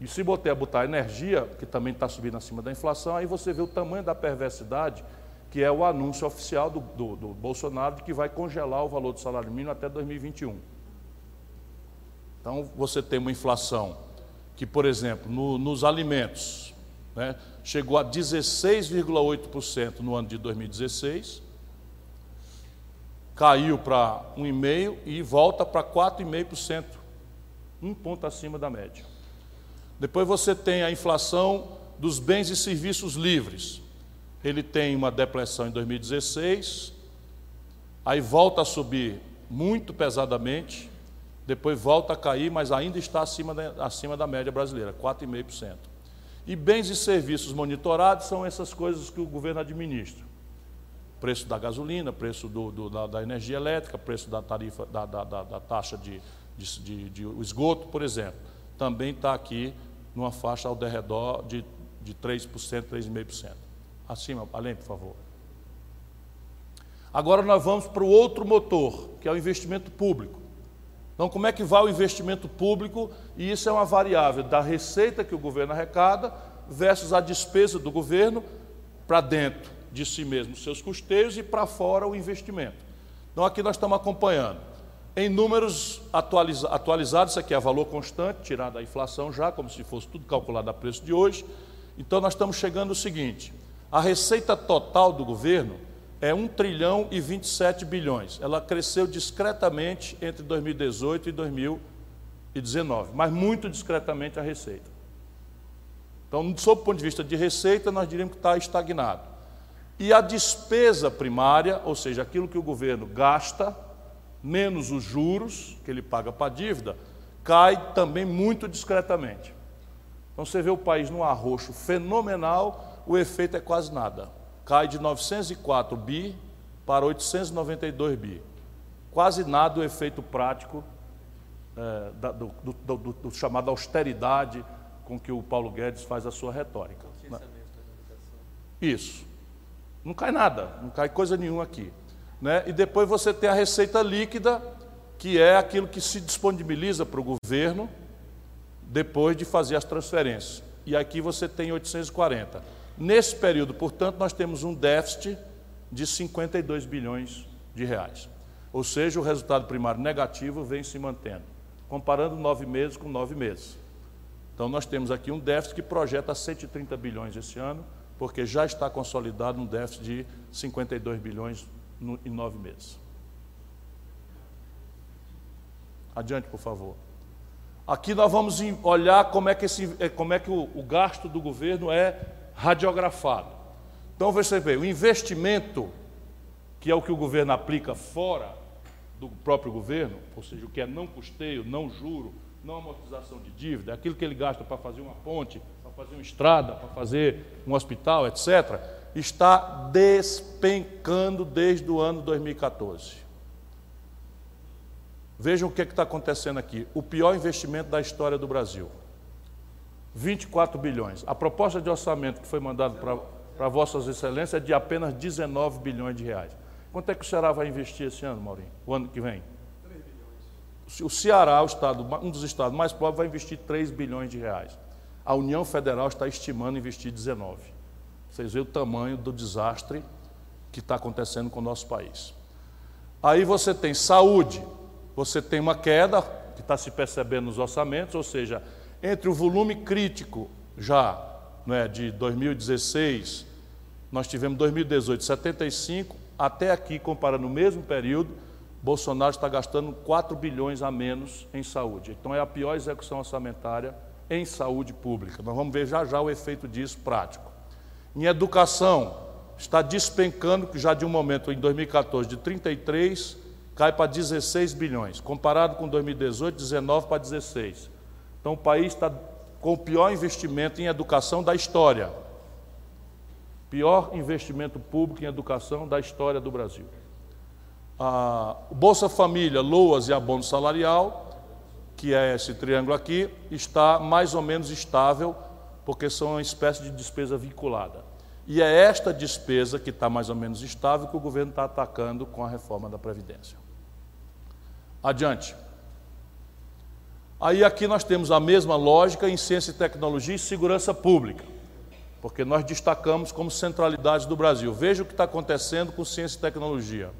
E se botar, botar energia, que também está subindo acima da inflação, aí você vê o tamanho da perversidade que é o anúncio oficial do, do, do Bolsonaro de que vai congelar o valor do salário mínimo até 2021. Então, você tem uma inflação que, por exemplo, no, nos alimentos, né, chegou a 16,8% no ano de 2016, caiu para 1,5% e volta para 4,5%, um ponto acima da média. Depois você tem a inflação dos bens e serviços livres, ele tem uma depressão em 2016, aí volta a subir muito pesadamente, depois volta a cair, mas ainda está acima da, acima da média brasileira, 4,5%. E bens e serviços monitorados são essas coisas que o governo administra. preço da gasolina, preço do, do, da, da, energia elétrica, preço da tarifa, da, da, taxa de, de, de, de, esgoto, por exemplo. Também está aqui numa faixa ao redor de, de 3%, 3,5%. Acima, além, por favor. Agora nós vamos para o outro motor, que é o investimento público. Então, como é que vai o investimento público? E isso é uma variável da receita que o governo arrecada versus a despesa do governo para dentro de si mesmo, seus custeios, e para fora o investimento. Então, aqui nós estamos acompanhando. Em números atualiza atualizados, isso aqui é valor constante, tirado da inflação já, como se fosse tudo calculado a preço de hoje. Então, nós estamos chegando ao seguinte: a receita total do governo é 1 trilhão e 27 bilhões. Ela cresceu discretamente entre 2018 e 2019, mas muito discretamente a receita. Então, sob o ponto de vista de receita, nós diríamos que está estagnado. E a despesa primária, ou seja, aquilo que o governo gasta, menos os juros que ele paga para a dívida, cai também muito discretamente. Então você vê o país num arroxo fenomenal, o efeito é quase nada cai de 904 bi para 892 bi. Quase nada o efeito prático é, da, do, do, do, do, chamado austeridade com que o Paulo Guedes faz a sua retórica. Isso. Não cai nada, não cai coisa nenhuma aqui. Né? E depois você tem a receita líquida, que é aquilo que se disponibiliza para o governo depois de fazer as transferências. E aqui você tem 840. Nesse período, portanto, nós temos um déficit de 52 bilhões de reais. Ou seja, o resultado primário negativo vem se mantendo, comparando nove meses com nove meses. Então, nós temos aqui um déficit que projeta 130 bilhões esse ano, porque já está consolidado um déficit de 52 bilhões no, em nove meses. Adiante, por favor. Aqui nós vamos olhar como é que, esse, como é que o, o gasto do governo é radiografado. Então você vê, o investimento, que é o que o governo aplica fora do próprio governo, ou seja, o que é não custeio, não juro, não amortização de dívida, aquilo que ele gasta para fazer uma ponte, para fazer uma estrada, para fazer um hospital, etc., está despencando desde o ano 2014. Vejam o que é está acontecendo aqui. O pior investimento da história do Brasil. 24 bilhões. A proposta de orçamento que foi mandada para Vossas Excelências é de apenas 19 bilhões de reais. Quanto é que o Ceará vai investir esse ano, Maurinho? O ano que vem? 3 bilhões. O Ceará, o estado, um dos estados mais pobres, vai investir 3 bilhões de reais. A União Federal está estimando investir 19. Vocês veem o tamanho do desastre que está acontecendo com o nosso país. Aí você tem saúde, você tem uma queda que está se percebendo nos orçamentos, ou seja, entre o volume crítico já é, de 2016, nós tivemos 2018 75, até aqui, comparando o mesmo período, Bolsonaro está gastando 4 bilhões a menos em saúde. Então é a pior execução orçamentária em saúde pública. Nós vamos ver já já o efeito disso prático. Em educação, está despencando, que já de um momento em 2014 de 33 cai para 16 bilhões, comparado com 2018, 19 para 16. Então o país está com o pior investimento em educação da história. Pior investimento público em educação da história do Brasil. A Bolsa Família, LOAS e abono salarial, que é esse triângulo aqui, está mais ou menos estável, porque são uma espécie de despesa vinculada. E é esta despesa que está mais ou menos estável que o governo está atacando com a reforma da Previdência. Adiante. Aí aqui nós temos a mesma lógica em ciência e tecnologia e segurança pública, porque nós destacamos como centralidade do Brasil. Veja o que está acontecendo com ciência e tecnologia.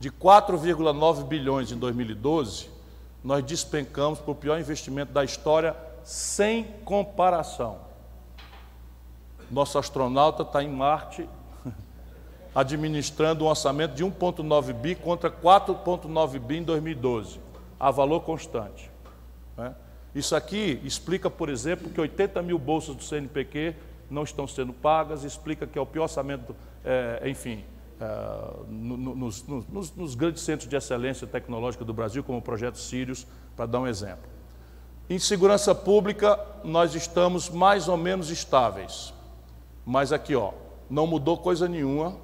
De 4,9 bilhões em 2012, nós despencamos para o pior investimento da história sem comparação. Nosso astronauta está em Marte <laughs> administrando um orçamento de 1,9 bi contra 4,9 bi em 2012, a valor constante. Né? Isso aqui explica, por exemplo, que 80 mil bolsas do CNPq não estão sendo pagas, explica que é o pior orçamento, é, enfim, é, no, no, nos, nos, nos, grandes centros de excelência tecnológica do Brasil, como o Projeto Sirius, para dar um exemplo. Em segurança pública, nós estamos mais ou menos estáveis. Mas aqui, ó, não mudou coisa nenhuma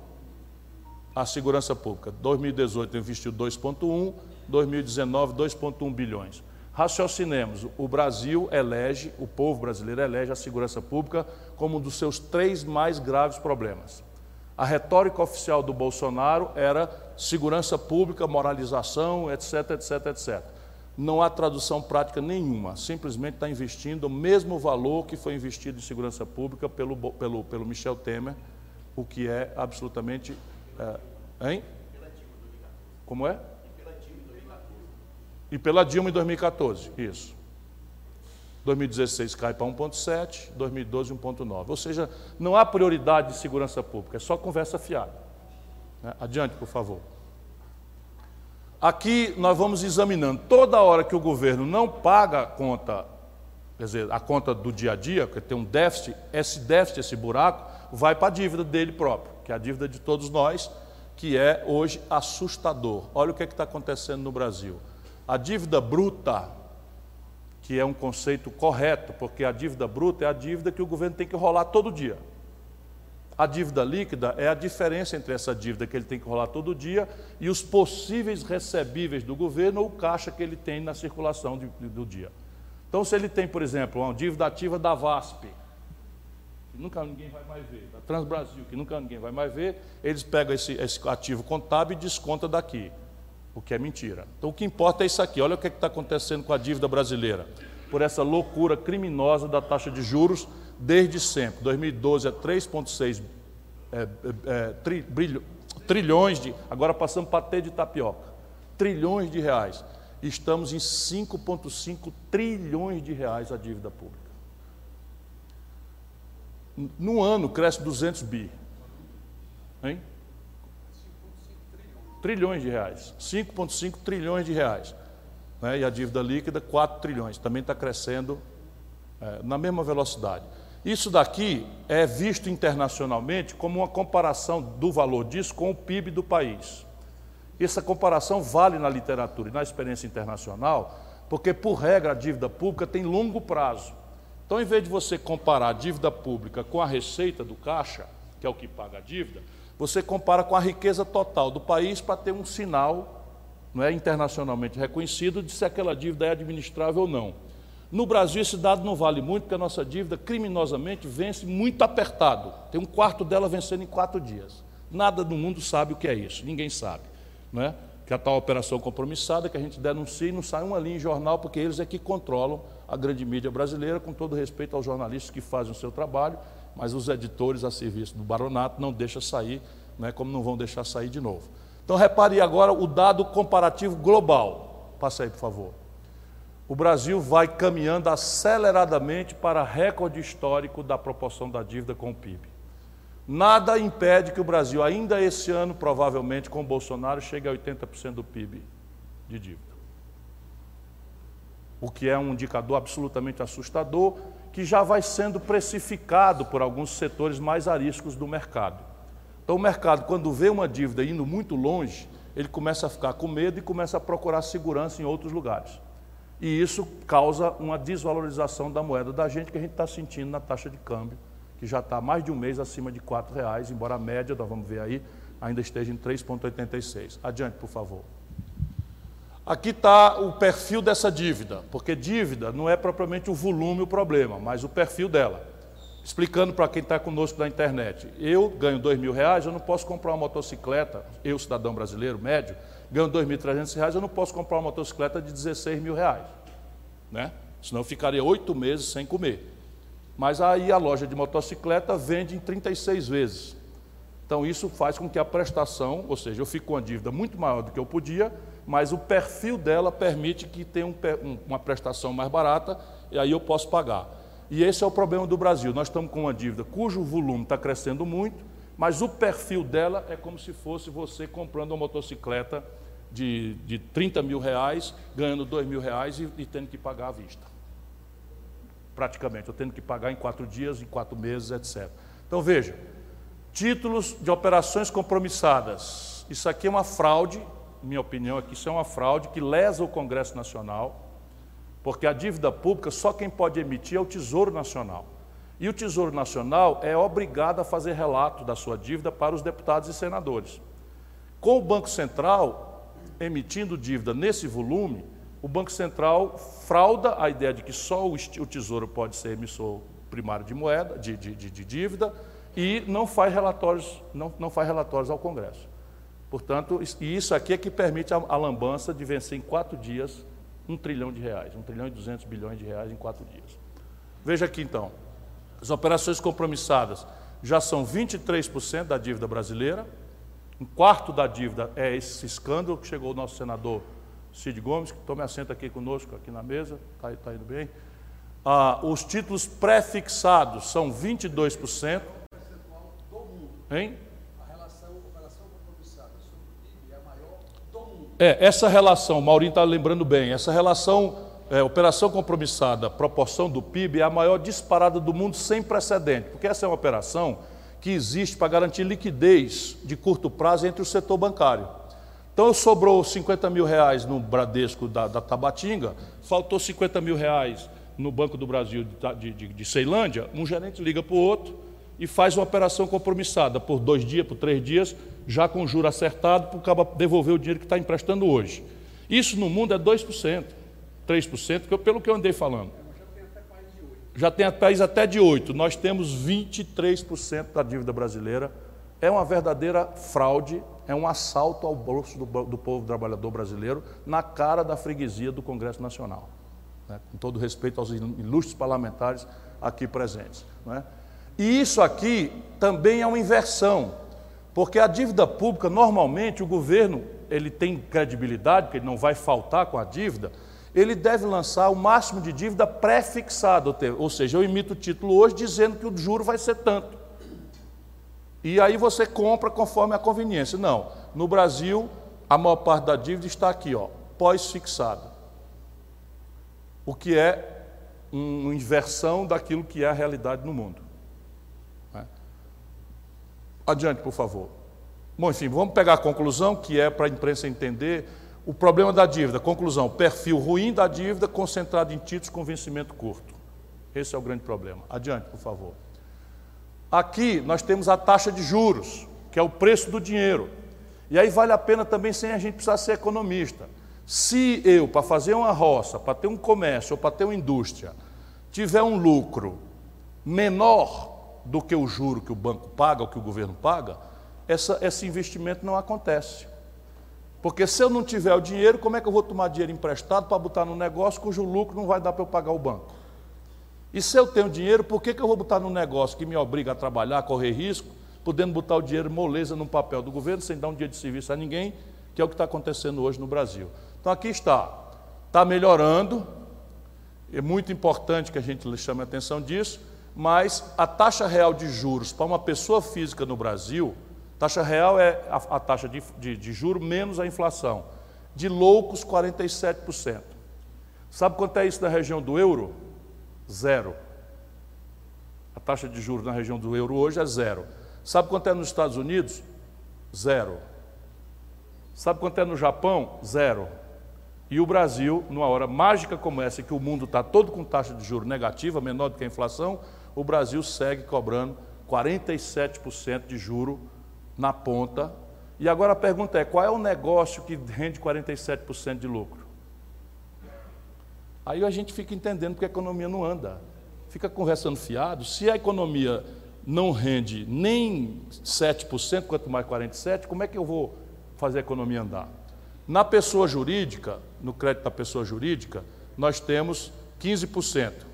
a segurança pública. 2018 investiu 2,1, 2019 2,1 bilhões. Raciocinemos, o Brasil elege, o povo brasileiro elege a segurança pública como um dos seus três mais graves problemas. A retórica oficial do Bolsonaro era segurança pública, moralização, etc, etc, etc. Não há tradução prática nenhuma, simplesmente está investindo o mesmo valor que foi investido em segurança pública pelo, pelo, pelo Michel Temer, o que é absolutamente. É, hein? Como é? E pela Dilma em 2014, isso. 2016 cai para 1,7, 2012 1,9. Ou seja, não há prioridade de segurança pública, é só conversa fiada. Né? Adiante, por favor. Aqui nós vamos examinando toda hora que o governo não paga a conta, quer dizer, a conta do dia a dia, que tem um déficit, esse déficit, esse buraco, vai para a dívida dele próprio, que é a dívida de todos nós, que é hoje assustador. Olha o que é está acontecendo no Brasil. A dívida bruta, que é um conceito correto, porque a dívida bruta é a dívida que o governo tem que rolar todo dia. A dívida líquida é a diferença entre essa dívida que ele tem que rolar todo dia e os possíveis recebíveis do governo ou caixa que ele tem na circulação de, do dia. Então, se ele tem, por exemplo, uma dívida ativa da VASP, que nunca ninguém vai mais ver, da Transbrasil, que nunca ninguém vai mais ver, eles pegam esse, esse ativo contábil e desconta daqui o que é mentira. Então o que importa é isso aqui. Olha o que é está acontecendo com a dívida brasileira. Por essa loucura criminosa da taxa de juros desde sempre. 2012 é 3,6 é, é, é, tri, trilhões de. Agora passamos para ter de tapioca. Trilhões de reais. Estamos em 5,5 trilhões de reais a dívida pública. No ano cresce 200 bi. Hein? Trilhões de reais, 5,5 trilhões de reais. Né? E a dívida líquida, 4 trilhões, também está crescendo é, na mesma velocidade. Isso daqui é visto internacionalmente como uma comparação do valor disso com o PIB do país. Essa comparação vale na literatura e na experiência internacional, porque, por regra, a dívida pública tem longo prazo. Então, em vez de você comparar a dívida pública com a receita do caixa, que é o que paga a dívida, você compara com a riqueza total do país para ter um sinal não é, internacionalmente reconhecido de se aquela dívida é administrável ou não. No Brasil, esse dado não vale muito, porque a nossa dívida criminosamente vence muito apertado. Tem um quarto dela vencendo em quatro dias. Nada no mundo sabe o que é isso, ninguém sabe. Não é? Que a tal operação compromissada que a gente denuncia e não sai uma linha em jornal, porque eles é que controlam a grande mídia brasileira, com todo respeito aos jornalistas que fazem o seu trabalho mas os editores a serviço do baronato não deixam sair, né, como não vão deixar sair de novo. Então repare agora o dado comparativo global. Passa aí, por favor. O Brasil vai caminhando aceleradamente para recorde histórico da proporção da dívida com o PIB. Nada impede que o Brasil, ainda esse ano, provavelmente com Bolsonaro, chegue a 80% do PIB de dívida. O que é um indicador absolutamente assustador que já vai sendo precificado por alguns setores mais ariscos do mercado. Então, o mercado, quando vê uma dívida indo muito longe, ele começa a ficar com medo e começa a procurar segurança em outros lugares. E isso causa uma desvalorização da moeda da gente, que a gente está sentindo na taxa de câmbio, que já está mais de um mês acima de R$ reais, embora a média, nós vamos ver aí, ainda esteja em 3,86. Adiante, por favor. Aqui está o perfil dessa dívida, porque dívida não é propriamente o volume o problema, mas o perfil dela. Explicando para quem está conosco na internet, eu ganho dois mil reais, eu não posso comprar uma motocicleta, eu cidadão brasileiro médio, ganho dois mil trezentos reais, eu não posso comprar uma motocicleta de 16 mil reais, né? Senão eu ficaria oito meses sem comer. Mas aí a loja de motocicleta vende em 36 vezes. Então isso faz com que a prestação, ou seja, eu fico com uma dívida muito maior do que eu podia, mas o perfil dela permite que tenha um, uma prestação mais barata e aí eu posso pagar. E esse é o problema do Brasil. Nós estamos com uma dívida cujo volume está crescendo muito, mas o perfil dela é como se fosse você comprando uma motocicleta de, de 30 mil reais, ganhando 2 mil reais e, e tendo que pagar à vista. Praticamente, eu tendo que pagar em quatro dias, em quatro meses, etc. Então veja, títulos de operações compromissadas. Isso aqui é uma fraude minha opinião é que isso é uma fraude que lesa o Congresso Nacional, porque a dívida pública só quem pode emitir é o Tesouro Nacional. E o Tesouro Nacional é obrigado a fazer relato da sua dívida para os deputados e senadores. Com o Banco Central emitindo dívida nesse volume, o Banco Central frauda a ideia de que só o Tesouro pode ser emissor primário de moeda, de, de, de, de dívida, e não faz relatórios, não, não faz relatórios ao Congresso. Portanto, e isso aqui é que permite a, a lambança de vencer em quatro dias um trilhão de reais, um trilhão e duzentos bilhões de reais em quatro dias. Veja aqui então, as operações compromissadas já são 23% da dívida brasileira, um quarto da dívida é esse escândalo que chegou o nosso senador Cid Gomes, que tome assento aqui conosco, aqui na mesa, está tá indo bem. Ah, os títulos pré-fixados são 22%. Hein? É, essa relação, Maurinho está lembrando bem, essa relação, é, operação compromissada, proporção do PIB, é a maior disparada do mundo sem precedente, porque essa é uma operação que existe para garantir liquidez de curto prazo entre o setor bancário. Então sobrou 50 mil reais no Bradesco da, da Tabatinga, faltou 50 mil reais no Banco do Brasil de, de, de Ceilândia, um gerente liga para o outro e faz uma operação compromissada por dois dias, por três dias, já com juro acertado, para o devolver o dinheiro que está emprestando hoje. Isso no mundo é 2%, 3%, que eu, pelo que eu andei falando. Já tem país até de 8%. Nós temos 23% da dívida brasileira. É uma verdadeira fraude, é um assalto ao bolso do, do povo trabalhador brasileiro na cara da freguesia do Congresso Nacional. Né? Com todo respeito aos ilustres parlamentares aqui presentes. Né? E isso aqui também é uma inversão. Porque a dívida pública, normalmente, o governo, ele tem credibilidade, porque ele não vai faltar com a dívida, ele deve lançar o máximo de dívida pré-fixada, ou seja, eu emito o título hoje dizendo que o juro vai ser tanto. E aí você compra conforme a conveniência. Não, no Brasil, a maior parte da dívida está aqui, ó, pós-fixada. O que é uma inversão daquilo que é a realidade no mundo. Adiante, por favor. Bom, enfim, vamos pegar a conclusão, que é para a imprensa entender o problema da dívida. Conclusão: perfil ruim da dívida concentrado em títulos com vencimento curto. Esse é o grande problema. Adiante, por favor. Aqui nós temos a taxa de juros, que é o preço do dinheiro. E aí vale a pena também sem a gente precisar ser economista. Se eu, para fazer uma roça, para ter um comércio ou para ter uma indústria, tiver um lucro menor do que o juro que o banco paga, ou que o governo paga, essa, esse investimento não acontece. Porque se eu não tiver o dinheiro, como é que eu vou tomar dinheiro emprestado para botar no negócio cujo lucro não vai dar para eu pagar o banco? E se eu tenho dinheiro, por que, que eu vou botar num negócio que me obriga a trabalhar, a correr risco, podendo botar o dinheiro moleza no papel do governo, sem dar um dia de serviço a ninguém, que é o que está acontecendo hoje no Brasil. Então aqui está, está melhorando, é muito importante que a gente chame a atenção disso, mas a taxa real de juros para uma pessoa física no Brasil, taxa real é a, a taxa de, de, de juros menos a inflação, de loucos 47%. Sabe quanto é isso na região do euro? Zero. A taxa de juros na região do euro hoje é zero. Sabe quanto é nos Estados Unidos? Zero. Sabe quanto é no Japão? Zero. E o Brasil, numa hora mágica como essa, que o mundo está todo com taxa de juros negativa, menor do que a inflação, o Brasil segue cobrando 47% de juro na ponta. E agora a pergunta é: qual é o negócio que rende 47% de lucro? Aí a gente fica entendendo porque a economia não anda. Fica conversando fiado. Se a economia não rende nem 7%, quanto mais 47%, como é que eu vou fazer a economia andar? Na pessoa jurídica, no crédito da pessoa jurídica, nós temos 15%.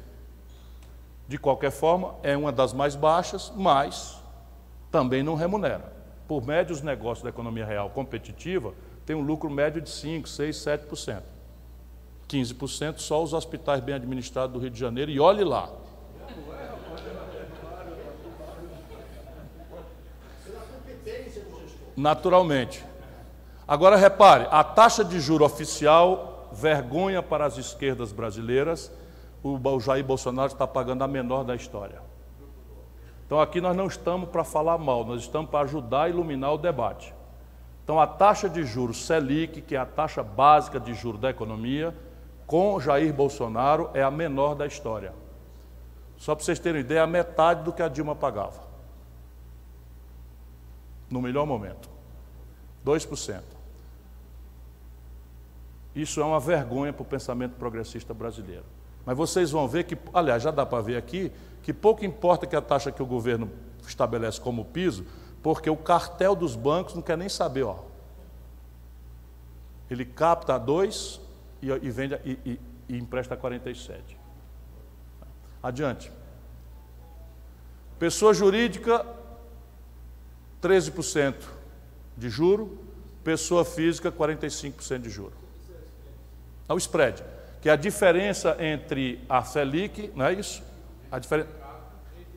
De qualquer forma, é uma das mais baixas, mas também não remunera. Por médio, os negócios da economia real competitiva têm um lucro médio de 5, 6, 7%. 15% só os hospitais bem administrados do Rio de Janeiro, e olhe lá. Naturalmente. Agora repare, a taxa de juro oficial, vergonha para as esquerdas brasileiras, o Jair Bolsonaro está pagando a menor da história. Então aqui nós não estamos para falar mal, nós estamos para ajudar a iluminar o debate. Então a taxa de juros Selic, que é a taxa básica de juros da economia, com Jair Bolsonaro é a menor da história. Só para vocês terem ideia, é a metade do que a Dilma pagava. No melhor momento. 2%. Isso é uma vergonha para o pensamento progressista brasileiro. Mas vocês vão ver que, aliás, já dá para ver aqui, que pouco importa que a taxa que o governo estabelece como piso, porque o cartel dos bancos não quer nem saber, ó. Ele capta 2 e, e, vende e, e, e empresta a 47. Adiante. Pessoa jurídica, 13% de juro, pessoa física, 45% de juro. É o spread, que a diferença entre a Selic, não é isso? A diferença.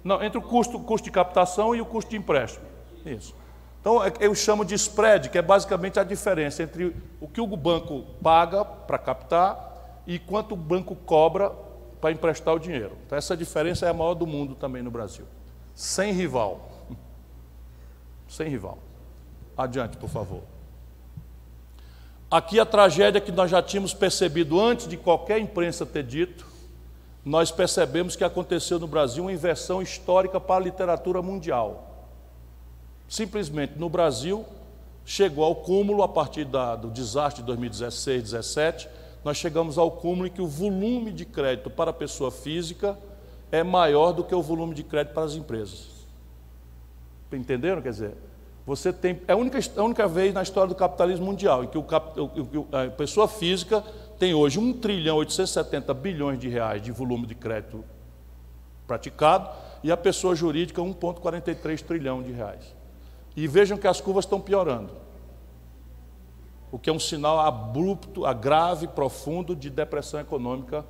Não, entre o custo, custo de captação e o custo de empréstimo. Isso. Então, é, eu chamo de spread, que é basicamente a diferença entre o que o banco paga para captar e quanto o banco cobra para emprestar o dinheiro. Então, essa diferença é a maior do mundo também no Brasil. Sem rival. Sem rival. Adiante, por favor. Aqui a tragédia que nós já tínhamos percebido antes de qualquer imprensa ter dito, nós percebemos que aconteceu no Brasil uma inversão histórica para a literatura mundial. Simplesmente no Brasil chegou ao cúmulo a partir da, do desastre de 2016, 2017, nós chegamos ao cúmulo em que o volume de crédito para a pessoa física é maior do que o volume de crédito para as empresas. Entenderam? Quer dizer, você tem. É a única, a única vez na história do capitalismo mundial em que o, a pessoa física tem hoje 1 trilhão 870 bilhões de reais de volume de crédito praticado e a pessoa jurídica 1,43 trilhão de reais. E vejam que as curvas estão piorando. O que é um sinal abrupto, grave, profundo de depressão econômica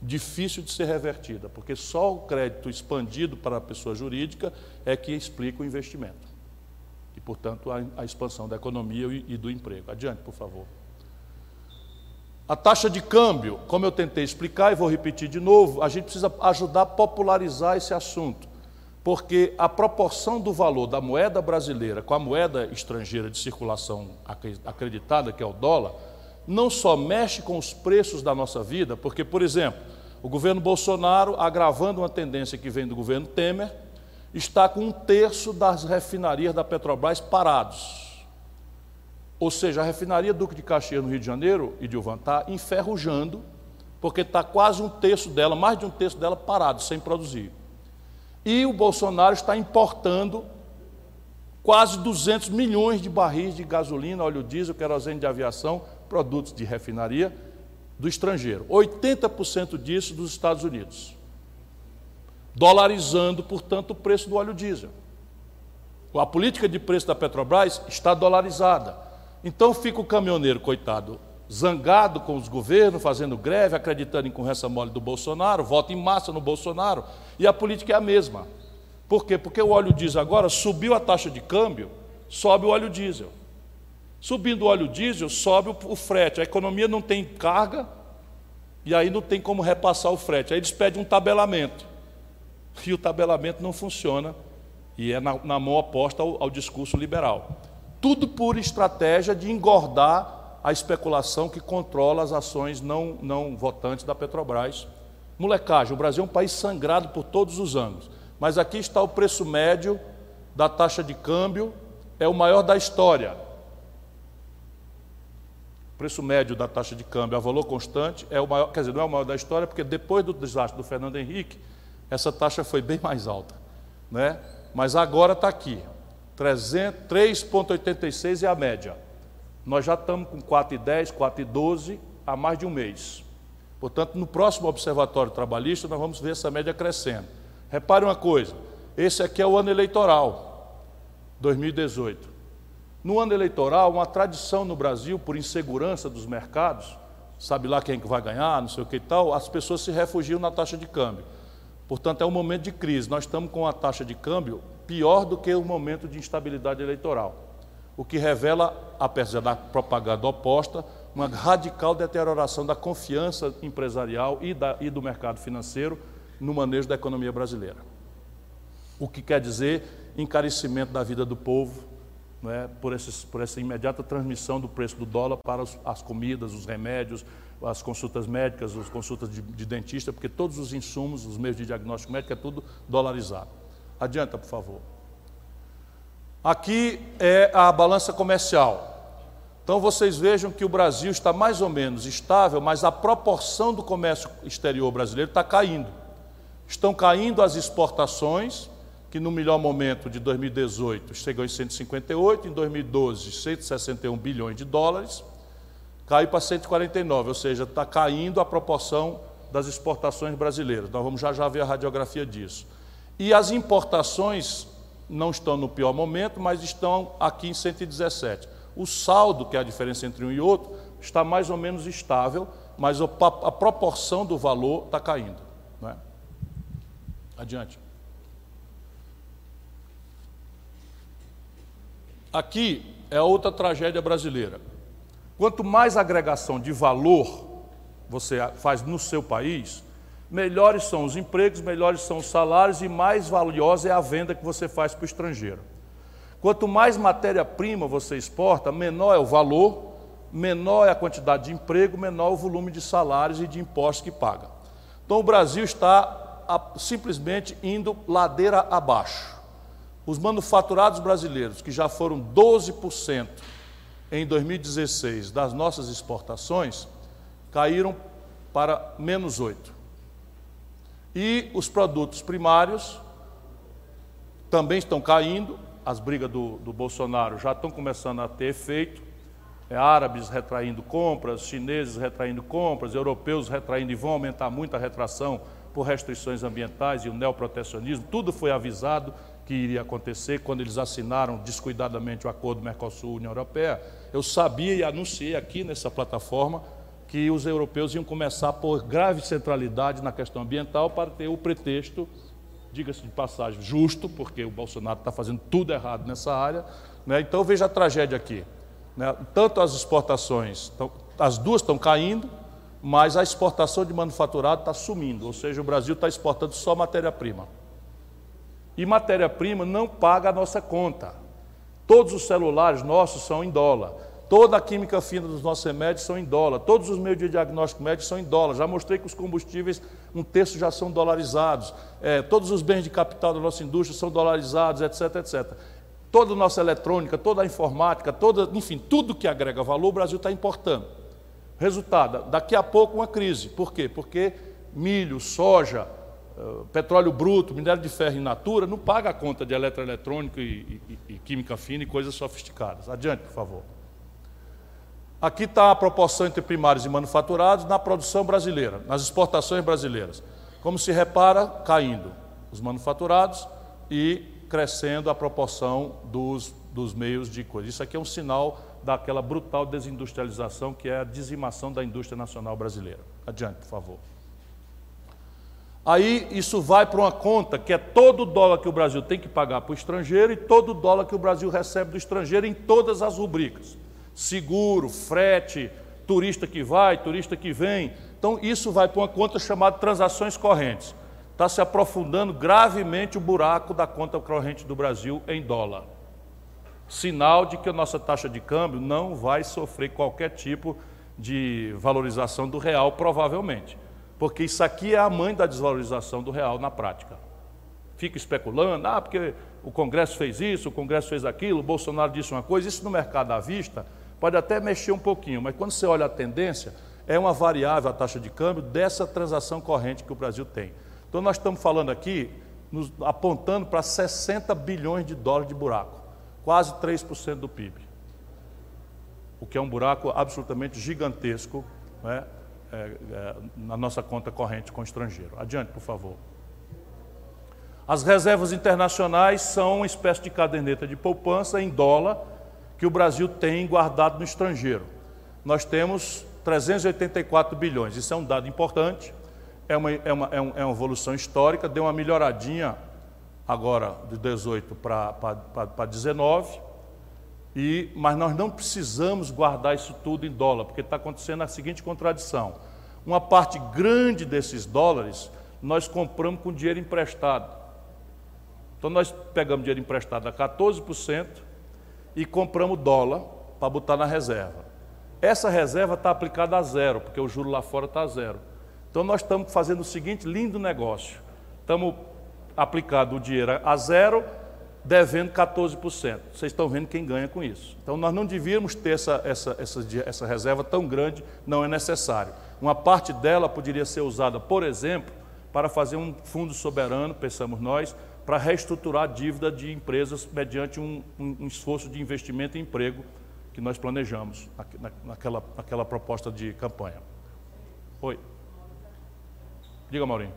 difícil de ser revertida, porque só o crédito expandido para a pessoa jurídica é que explica o investimento portanto, a, a expansão da economia e, e do emprego. Adiante, por favor. A taxa de câmbio, como eu tentei explicar e vou repetir de novo, a gente precisa ajudar a popularizar esse assunto, porque a proporção do valor da moeda brasileira com a moeda estrangeira de circulação acreditada, que é o dólar, não só mexe com os preços da nossa vida, porque, por exemplo, o governo Bolsonaro, agravando uma tendência que vem do governo Temer, está com um terço das refinarias da Petrobras parados. Ou seja, a refinaria Duque de Caxias no Rio de Janeiro, e de está enferrujando, porque está quase um terço dela, mais de um terço dela parado, sem produzir. E o Bolsonaro está importando quase 200 milhões de barris de gasolina, óleo diesel, querosene de aviação, produtos de refinaria do estrangeiro. 80% disso dos Estados Unidos dolarizando, portanto, o preço do óleo diesel. A política de preço da Petrobras está dolarizada. Então fica o caminhoneiro, coitado, zangado com os governos, fazendo greve, acreditando em conversa mole do Bolsonaro, vota em massa no Bolsonaro, e a política é a mesma. Por quê? Porque o óleo diesel agora subiu a taxa de câmbio, sobe o óleo diesel. Subindo o óleo diesel, sobe o frete. A economia não tem carga, e aí não tem como repassar o frete. Aí eles pedem um tabelamento e o tabelamento não funciona, e é na, na mão oposta ao, ao discurso liberal. Tudo por estratégia de engordar a especulação que controla as ações não, não votantes da Petrobras. Molecagem, o Brasil é um país sangrado por todos os anos, mas aqui está o preço médio da taxa de câmbio, é o maior da história. O preço médio da taxa de câmbio a valor constante é o maior, quer dizer, não é o maior da história, porque depois do desastre do Fernando Henrique, essa taxa foi bem mais alta. Né? Mas agora está aqui, 3,86 é a média. Nós já estamos com 4,10, 4,12 há mais de um mês. Portanto, no próximo Observatório Trabalhista, nós vamos ver essa média crescendo. Repare uma coisa: esse aqui é o ano eleitoral, 2018. No ano eleitoral, uma tradição no Brasil, por insegurança dos mercados, sabe lá quem que vai ganhar, não sei o que e tal, as pessoas se refugiam na taxa de câmbio. Portanto, é um momento de crise. Nós estamos com a taxa de câmbio pior do que o momento de instabilidade eleitoral, o que revela, apesar da propaganda oposta, uma radical deterioração da confiança empresarial e, da, e do mercado financeiro no manejo da economia brasileira. O que quer dizer encarecimento da vida do povo, é, por, esses, por essa imediata transmissão do preço do dólar para as comidas, os remédios, as consultas médicas, as consultas de, de, dentista, porque todos os insumos, os meios de diagnóstico médico é tudo dolarizado. Adianta, por favor. Aqui é a balança comercial. Então vocês vejam que o Brasil está mais ou menos estável, mas a proporção do comércio exterior brasileiro está caindo. Estão caindo as exportações, que no melhor momento de 2018 chegou em 158, em 2012, 161 bilhões de dólares, caiu para 149, ou seja, está caindo a proporção das exportações brasileiras. Nós vamos já já ver a radiografia disso. E as importações não estão no pior momento, mas estão aqui em 117. O saldo, que é a diferença entre um e outro, está mais ou menos estável, mas a proporção do valor está caindo. Não é? Adiante. Aqui é outra tragédia brasileira. Quanto mais agregação de valor você faz no seu país, melhores são os empregos, melhores são os salários e mais valiosa é a venda que você faz para o estrangeiro. Quanto mais matéria-prima você exporta, menor é o valor, menor é a quantidade de emprego, menor é o volume de salários e de impostos que paga. Então o Brasil está simplesmente indo ladeira abaixo. Os manufaturados brasileiros, que já foram 12% em 2016 das nossas exportações, caíram para menos 8%. E os produtos primários também estão caindo, as brigas do, do Bolsonaro já estão começando a ter efeito. É, árabes retraindo compras, chineses retraindo compras, europeus retraindo e vão aumentar muito a retração por restrições ambientais e o neoprotecionismo. Tudo foi avisado que iria acontecer quando eles assinaram descuidadamente o acordo Mercosul-União Europeia. Eu sabia e anunciei aqui nessa plataforma que os europeus iam começar a pôr grave centralidade na questão ambiental para ter o pretexto diga-se de passagem, justo, porque o Bolsonaro está fazendo tudo errado nessa área. Né? Então veja a tragédia aqui. Né? Tanto as exportações, as duas estão caindo, mas a exportação de manufaturado está sumindo, ou seja, o Brasil está exportando só matéria-prima. E matéria-prima não paga a nossa conta. Todos os celulares nossos são em dólar. Toda a química fina dos nossos remédios são em dólar. Todos os meios de diagnóstico médico são em dólar. Já mostrei que os combustíveis, um terço já são dolarizados. É, todos os bens de capital da nossa indústria são dolarizados, etc, etc. Toda a nossa eletrônica, toda a informática, toda, enfim, tudo que agrega valor, o Brasil está importando. Resultado, daqui a pouco uma crise. Por quê? Porque milho, soja, petróleo bruto, minério de ferro in natura, não paga a conta de eletroeletrônica e, e, e química fina e coisas sofisticadas. Adiante, por favor. Aqui está a proporção entre primários e manufaturados na produção brasileira, nas exportações brasileiras. Como se repara, caindo os manufaturados e crescendo a proporção dos, dos meios de coisa. Isso aqui é um sinal daquela brutal desindustrialização que é a dizimação da indústria nacional brasileira. Adiante, por favor. Aí isso vai para uma conta que é todo o dólar que o Brasil tem que pagar para o estrangeiro e todo o dólar que o Brasil recebe do estrangeiro em todas as rubricas seguro, frete, turista que vai, turista que vem. Então, isso vai para uma conta chamada transações correntes. Está se aprofundando gravemente o buraco da conta corrente do Brasil em dólar. Sinal de que a nossa taxa de câmbio não vai sofrer qualquer tipo de valorização do real, provavelmente. Porque isso aqui é a mãe da desvalorização do real na prática. Fica especulando, ah, porque o Congresso fez isso, o Congresso fez aquilo, o Bolsonaro disse uma coisa, isso no mercado à vista Pode até mexer um pouquinho, mas quando você olha a tendência, é uma variável a taxa de câmbio dessa transação corrente que o Brasil tem. Então nós estamos falando aqui, nos, apontando para 60 bilhões de dólares de buraco, quase 3% do PIB. O que é um buraco absolutamente gigantesco né, na nossa conta corrente com o estrangeiro. Adiante, por favor. As reservas internacionais são uma espécie de caderneta de poupança em dólar que o Brasil tem guardado no estrangeiro. Nós temos 384 bilhões, isso é um dado importante, é uma, é uma, é uma evolução histórica, deu uma melhoradinha agora de 18 para 19, e, mas nós não precisamos guardar isso tudo em dólar, porque está acontecendo a seguinte contradição. Uma parte grande desses dólares nós compramos com dinheiro emprestado. Então nós pegamos dinheiro emprestado a 14%, e compramos dólar para botar na reserva. Essa reserva está aplicada a zero, porque o juro lá fora está a zero. Então nós estamos fazendo o seguinte lindo negócio. Estamos aplicando o dinheiro a zero, devendo 14%. Vocês estão vendo quem ganha com isso. Então, nós não devíamos ter essa, essa, essa, essa reserva tão grande, não é necessário. Uma parte dela poderia ser usada, por exemplo, para fazer um fundo soberano, pensamos nós, para reestruturar a dívida de empresas mediante um, um, esforço de investimento e emprego que nós planejamos naquela, naquela proposta de campanha. Oi. Diga, Maurinho.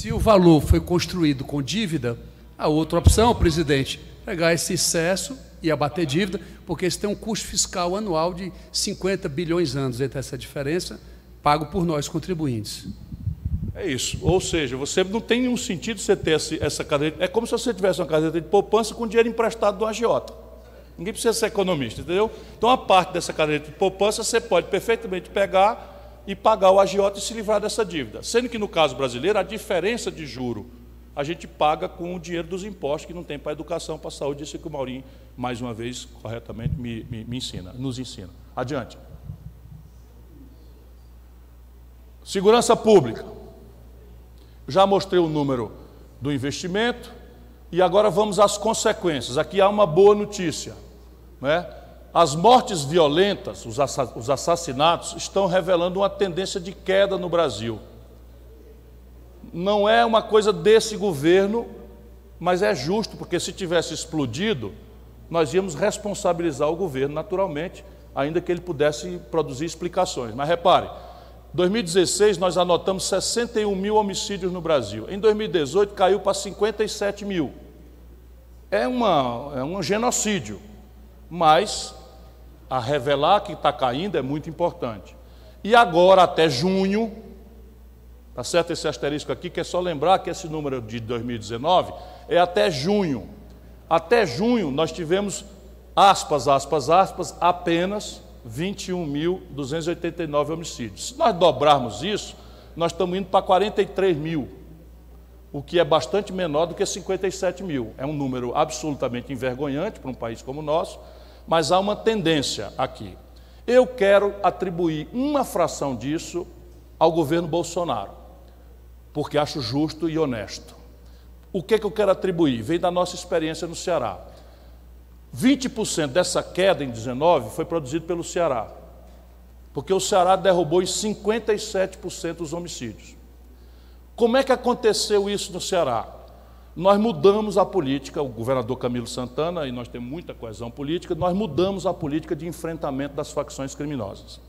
Se o valor foi construído com dívida, a outra opção, presidente, pegar esse excesso e abater dívida, porque isso tem um custo fiscal anual de 50 bilhões de anos entre essa diferença, pago por nós contribuintes. É isso. Ou seja, você não tem nenhum sentido você ter essa caderneta. É como se você tivesse uma caderneta de poupança com dinheiro emprestado do agiota. Ninguém precisa ser economista, entendeu? Então, a parte dessa caderneta de poupança você pode perfeitamente pegar e pagar o agiota e se livrar dessa dívida. Sendo que no caso brasileiro, a diferença de juro a gente paga com o dinheiro dos impostos que não tem para a educação, para a saúde, isso que o Maurinho, mais uma vez, corretamente me, me, me ensina, nos ensina. Adiante. Segurança pública. Já mostrei o número do investimento e agora vamos às consequências. Aqui há uma boa notícia. Né? As mortes violentas, os assassinatos, estão revelando uma tendência de queda no Brasil. Não é uma coisa desse governo, mas é justo, porque se tivesse explodido, nós íamos responsabilizar o governo, naturalmente, ainda que ele pudesse produzir explicações. Mas repare, 2016 nós anotamos 61 mil homicídios no Brasil. Em 2018 caiu para 57 mil. É, uma, é um genocídio, mas a revelar que está caindo é muito importante. E agora, até junho, está certo esse asterisco aqui, que é só lembrar que esse número de 2019 é até junho. Até junho nós tivemos, aspas, aspas, aspas, apenas 21.289 homicídios. Se nós dobrarmos isso, nós estamos indo para 43 mil, o que é bastante menor do que 57 mil. É um número absolutamente envergonhante para um país como o nosso, mas há uma tendência aqui. Eu quero atribuir uma fração disso ao governo Bolsonaro, porque acho justo e honesto. O que, é que eu quero atribuir? Vem da nossa experiência no Ceará. 20% dessa queda em 19 foi produzido pelo Ceará, porque o Ceará derrubou em 57% os homicídios. Como é que aconteceu isso no Ceará? Nós mudamos a política, o governador Camilo Santana, e nós temos muita coesão política, nós mudamos a política de enfrentamento das facções criminosas.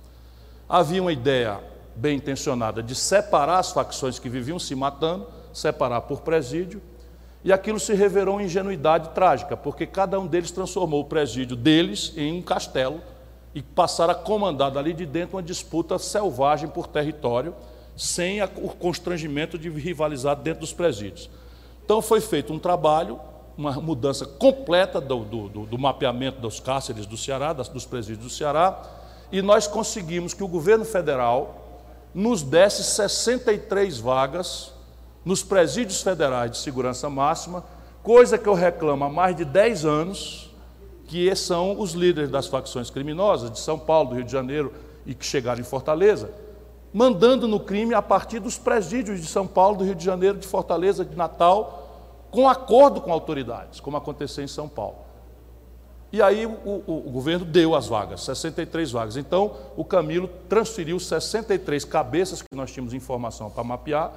Havia uma ideia bem intencionada de separar as facções que viviam se matando, separar por presídio, e aquilo se revelou em ingenuidade trágica, porque cada um deles transformou o presídio deles em um castelo e passaram a comandar dali de dentro uma disputa selvagem por território, sem o constrangimento de rivalizar dentro dos presídios. Então foi feito um trabalho, uma mudança completa do, do, do mapeamento dos cárceres do Ceará, das, dos presídios do Ceará, e nós conseguimos que o governo federal nos desse 63 vagas nos presídios federais de segurança máxima, coisa que eu reclamo há mais de 10 anos, que são os líderes das facções criminosas de São Paulo, do Rio de Janeiro e que chegaram em Fortaleza, mandando no crime a partir dos presídios de São Paulo, do Rio de Janeiro, de Fortaleza, de Natal, com acordo com autoridades, como aconteceu em São Paulo. E aí o, o, o, governo deu as vagas, 63 vagas. Então, o Camilo transferiu 63 cabeças que nós tínhamos informação para mapear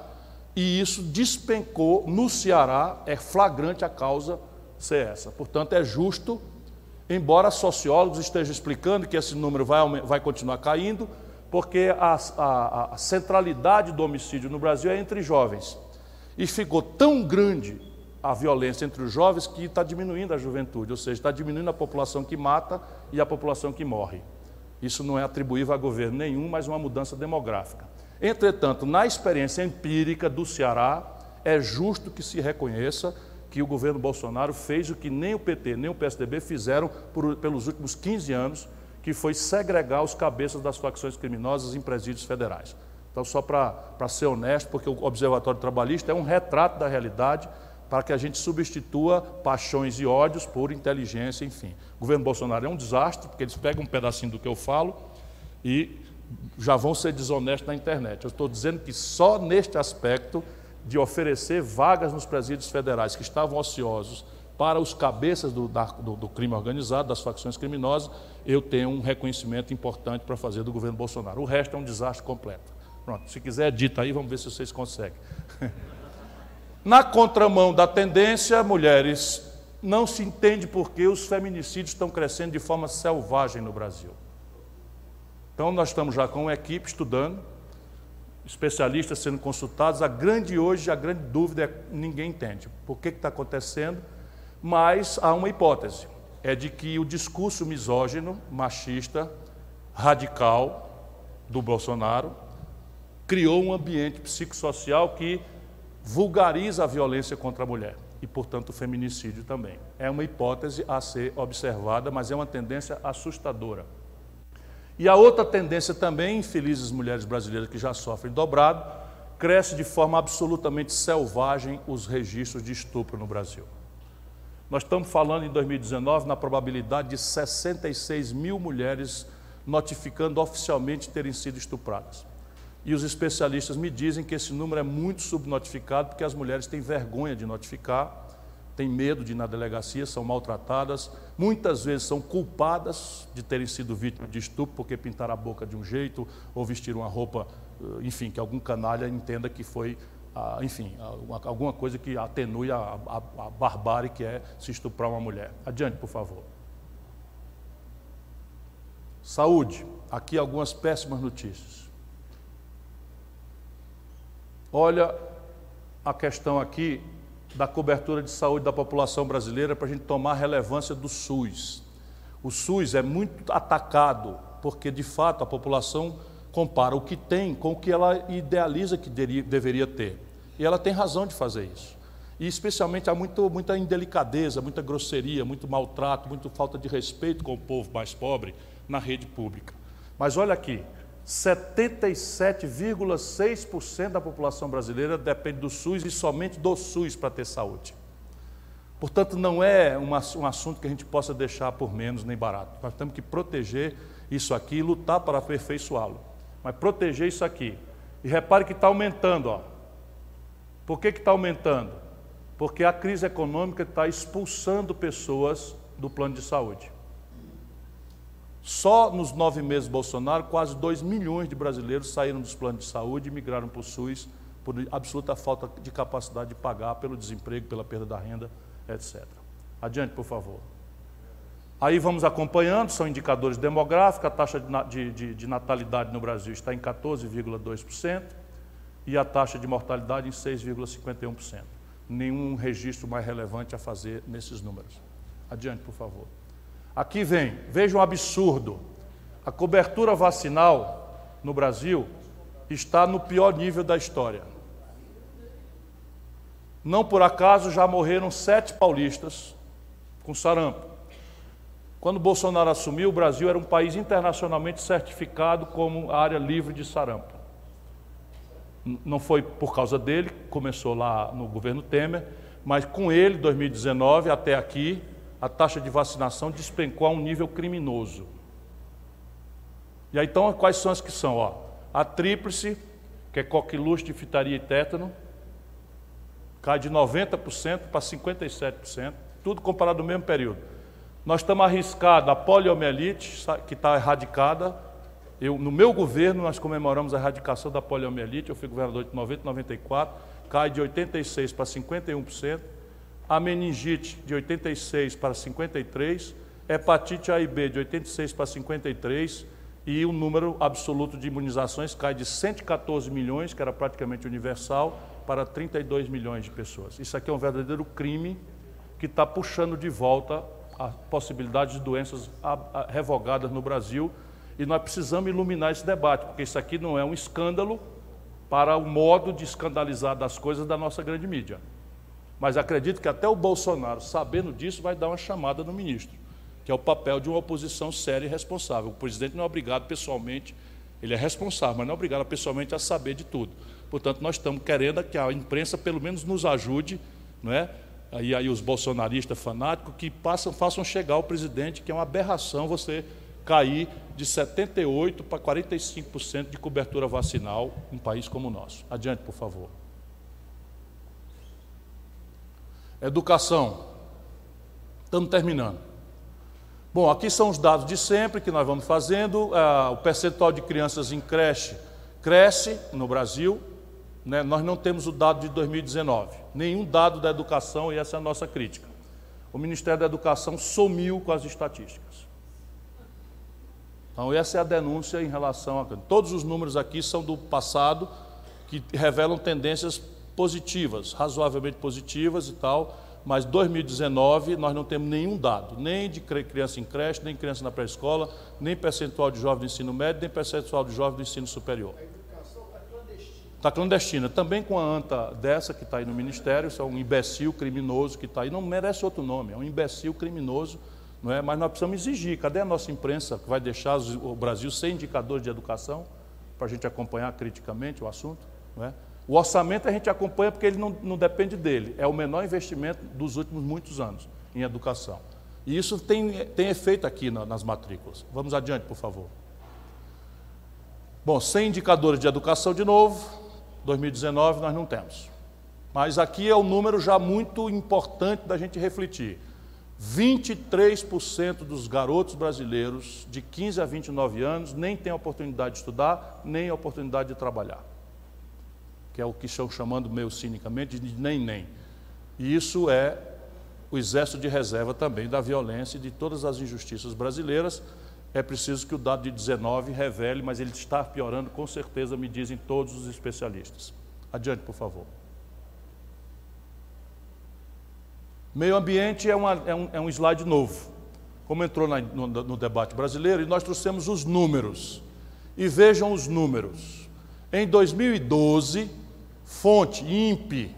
e isso despencou no Ceará, é flagrante a causa ser essa. Portanto, é justo, embora sociólogos estejam explicando que esse número vai, vai continuar caindo, porque a, a, a centralidade do homicídio no Brasil é entre jovens. E ficou tão grande a violência entre os jovens que está diminuindo a juventude, ou seja, está diminuindo a população que mata e a população que morre. Isso não é atribuível a governo nenhum, mas uma mudança demográfica. Entretanto, na experiência empírica do Ceará, é justo que se reconheça que o governo Bolsonaro fez o que nem o PT nem o PSDB fizeram por, pelos últimos 15 anos, que foi segregar os cabeças das facções criminosas em presídios federais. Então, só para ser honesto, porque o Observatório Trabalhista é um retrato da realidade para que a gente substitua paixões e ódios por inteligência, enfim. O governo Bolsonaro é um desastre, porque eles pegam um pedacinho do que eu falo e já vão ser desonestos na internet. Eu estou dizendo que só neste aspecto de oferecer vagas nos presídios federais que estavam ociosos para os cabeças do, da, do, do, crime organizado, das facções criminosas, eu tenho um reconhecimento importante para fazer do governo Bolsonaro. O resto é um desastre completo. Pronto, se quiser, dita aí, vamos ver se vocês conseguem. <laughs> Na contramão da tendência, mulheres, não se entende por que os feminicídios estão crescendo de forma selvagem no Brasil. Então, nós estamos já com uma equipe estudando, especialistas sendo consultados. A grande hoje, a grande dúvida é ninguém entende por que está acontecendo, mas há uma hipótese: é de que o discurso misógino, machista, radical do Bolsonaro criou um ambiente psicossocial que vulgariza a violência contra a mulher e, portanto, o feminicídio também. É uma hipótese a ser observada, mas é uma tendência assustadora. E a outra tendência também, infelizes mulheres brasileiras que já sofrem dobrado, cresce de forma absolutamente selvagem os registros de estupro no Brasil. Nós estamos falando em 2019 na probabilidade de 66 mil mulheres notificando oficialmente terem sido estupradas. E os especialistas me dizem que esse número é muito subnotificado porque as mulheres têm vergonha de notificar têm medo de ir na delegacia, são maltratadas, muitas vezes são culpadas de terem sido vítimas de estupro porque pintaram a boca de um jeito ou vestiram uma roupa, eh, enfim, que algum canalha entenda que foi, ah, enfim, alguma coisa que atenue a, a, a barbárie que é se estuprar uma mulher. Adiante, por favor. Saúde. Aqui algumas péssimas notícias. Olha a questão aqui da cobertura de saúde da população brasileira para a gente tomar a relevância do SUS. O SUS é muito atacado porque, de fato, a população compara o que tem com o que ela idealiza que deveria ter. E ela tem razão de fazer isso. E, especialmente, há muito, muita indelicadeza, muita grosseria, muito maltrato, muita falta de respeito com o povo mais pobre na rede pública. Mas olha aqui, 77,6% da população brasileira depende do SUS e somente do SUS para ter saúde. Portanto, não é um assunto que a gente possa deixar por menos nem barato. Nós temos que proteger isso aqui e lutar para aperfeiçoá-lo. Mas proteger isso aqui. E repare que está aumentando. Ó. Por que está aumentando? Porque a crise econômica está expulsando pessoas do plano de saúde. Só nos nove meses Bolsonaro, quase 2 milhões de brasileiros saíram dos planos de saúde e migraram para o SUS por absoluta falta de capacidade de pagar pelo desemprego, pela perda da renda, etc. Adiante, por favor. Aí vamos acompanhando, são indicadores demográficos, a taxa de, de, de natalidade no Brasil está em 14,2% e a taxa de mortalidade em 6,51%. Nenhum registro mais relevante a fazer nesses números. Adiante, por favor. Aqui vem, veja um absurdo. A cobertura vacinal no Brasil está no pior nível da história. Não por acaso já morreram sete paulistas com sarampo. Quando Bolsonaro assumiu, o Brasil era um país internacionalmente certificado como área livre de sarampo. Não foi por causa dele, começou lá no governo Temer, mas com ele, 2019 até aqui, a taxa de vacinação despencou a um nível criminoso. E aí, então, quais são as que são? Ó, a tríplice, que é coqueluche, diftaria e tétano, cai de 90% para 57%, tudo comparado no mesmo período. Nós estamos arriscados a poliomielite, que está erradicada. Eu, no meu governo, nós comemoramos a erradicação da poliomielite, eu fui governador de 90 94, cai de 86% para 51% a meningite de 86 para 53, hepatite A e B de 86 para 53 e o número absoluto de imunizações cai de 114 milhões, que era praticamente universal, para 32 milhões de pessoas. Isso aqui é um verdadeiro crime que está puxando de volta a possibilidade de doenças revogadas no Brasil e nós precisamos iluminar esse debate, porque isso aqui não é um escândalo para o modo de escandalizar das coisas da nossa grande mídia. Mas acredito que até o Bolsonaro, sabendo disso, vai dar uma chamada no ministro, que é o papel de uma oposição séria e responsável. O presidente não é obrigado pessoalmente, ele é responsável, mas não é obrigado pessoalmente a saber de tudo. Portanto, nós estamos querendo que a imprensa pelo menos nos ajude, não é? Aí, aí os bolsonaristas fanáticos que passam, façam chegar ao presidente que é uma aberração você cair de 78% para 45% de cobertura vacinal em um país como o nosso. Adiante, por favor. Educação. Estamos terminando. Bom, aqui são os dados de sempre que nós vamos fazendo. Ah, o percentual de crianças em creche cresce no Brasil. Né? Nós não temos o dado de 2019, nenhum dado da educação, e essa é a nossa crítica. O Ministério da Educação sumiu com as estatísticas. Então, essa é a denúncia em relação a. Todos os números aqui são do passado, que revelam tendências positivas, razoavelmente positivas e tal, mas 2019 nós não temos nenhum dado, nem de criança em creche, nem criança na pré-escola, nem percentual de jovens do ensino médio, nem percentual de jovens do ensino superior. Está clandestina, também com a anta dessa que está aí no Ministério, isso é um imbecil criminoso que está aí, não merece outro nome, é um imbecil criminoso, não é? mas nós precisamos exigir, cadê a nossa imprensa que vai deixar o Brasil sem indicadores de educação, para a gente acompanhar criticamente o assunto? Não é? O orçamento a gente acompanha porque ele não, não depende dele, é o menor investimento dos últimos muitos anos em educação. E isso tem, tem efeito aqui na, nas matrículas. Vamos adiante, por favor. Bom, sem indicadores de educação de novo, 2019 nós não temos. Mas aqui é um número já muito importante da gente refletir. 23% dos garotos brasileiros de 15 a 29 anos nem têm oportunidade de estudar, nem oportunidade de trabalhar que é o que estão chamando meio cinicamente de nem-nem. E isso é o exército de reserva também da violência e de todas as injustiças brasileiras. É preciso que o dado de 19 revele, mas ele está piorando com certeza, me dizem todos os especialistas. Adiante, por favor. Meio ambiente é, uma, é, um, é um, slide novo, como entrou na, no, no debate brasileiro, e nós trouxemos os números. E vejam os números. Em 2012, Fonte, INPE.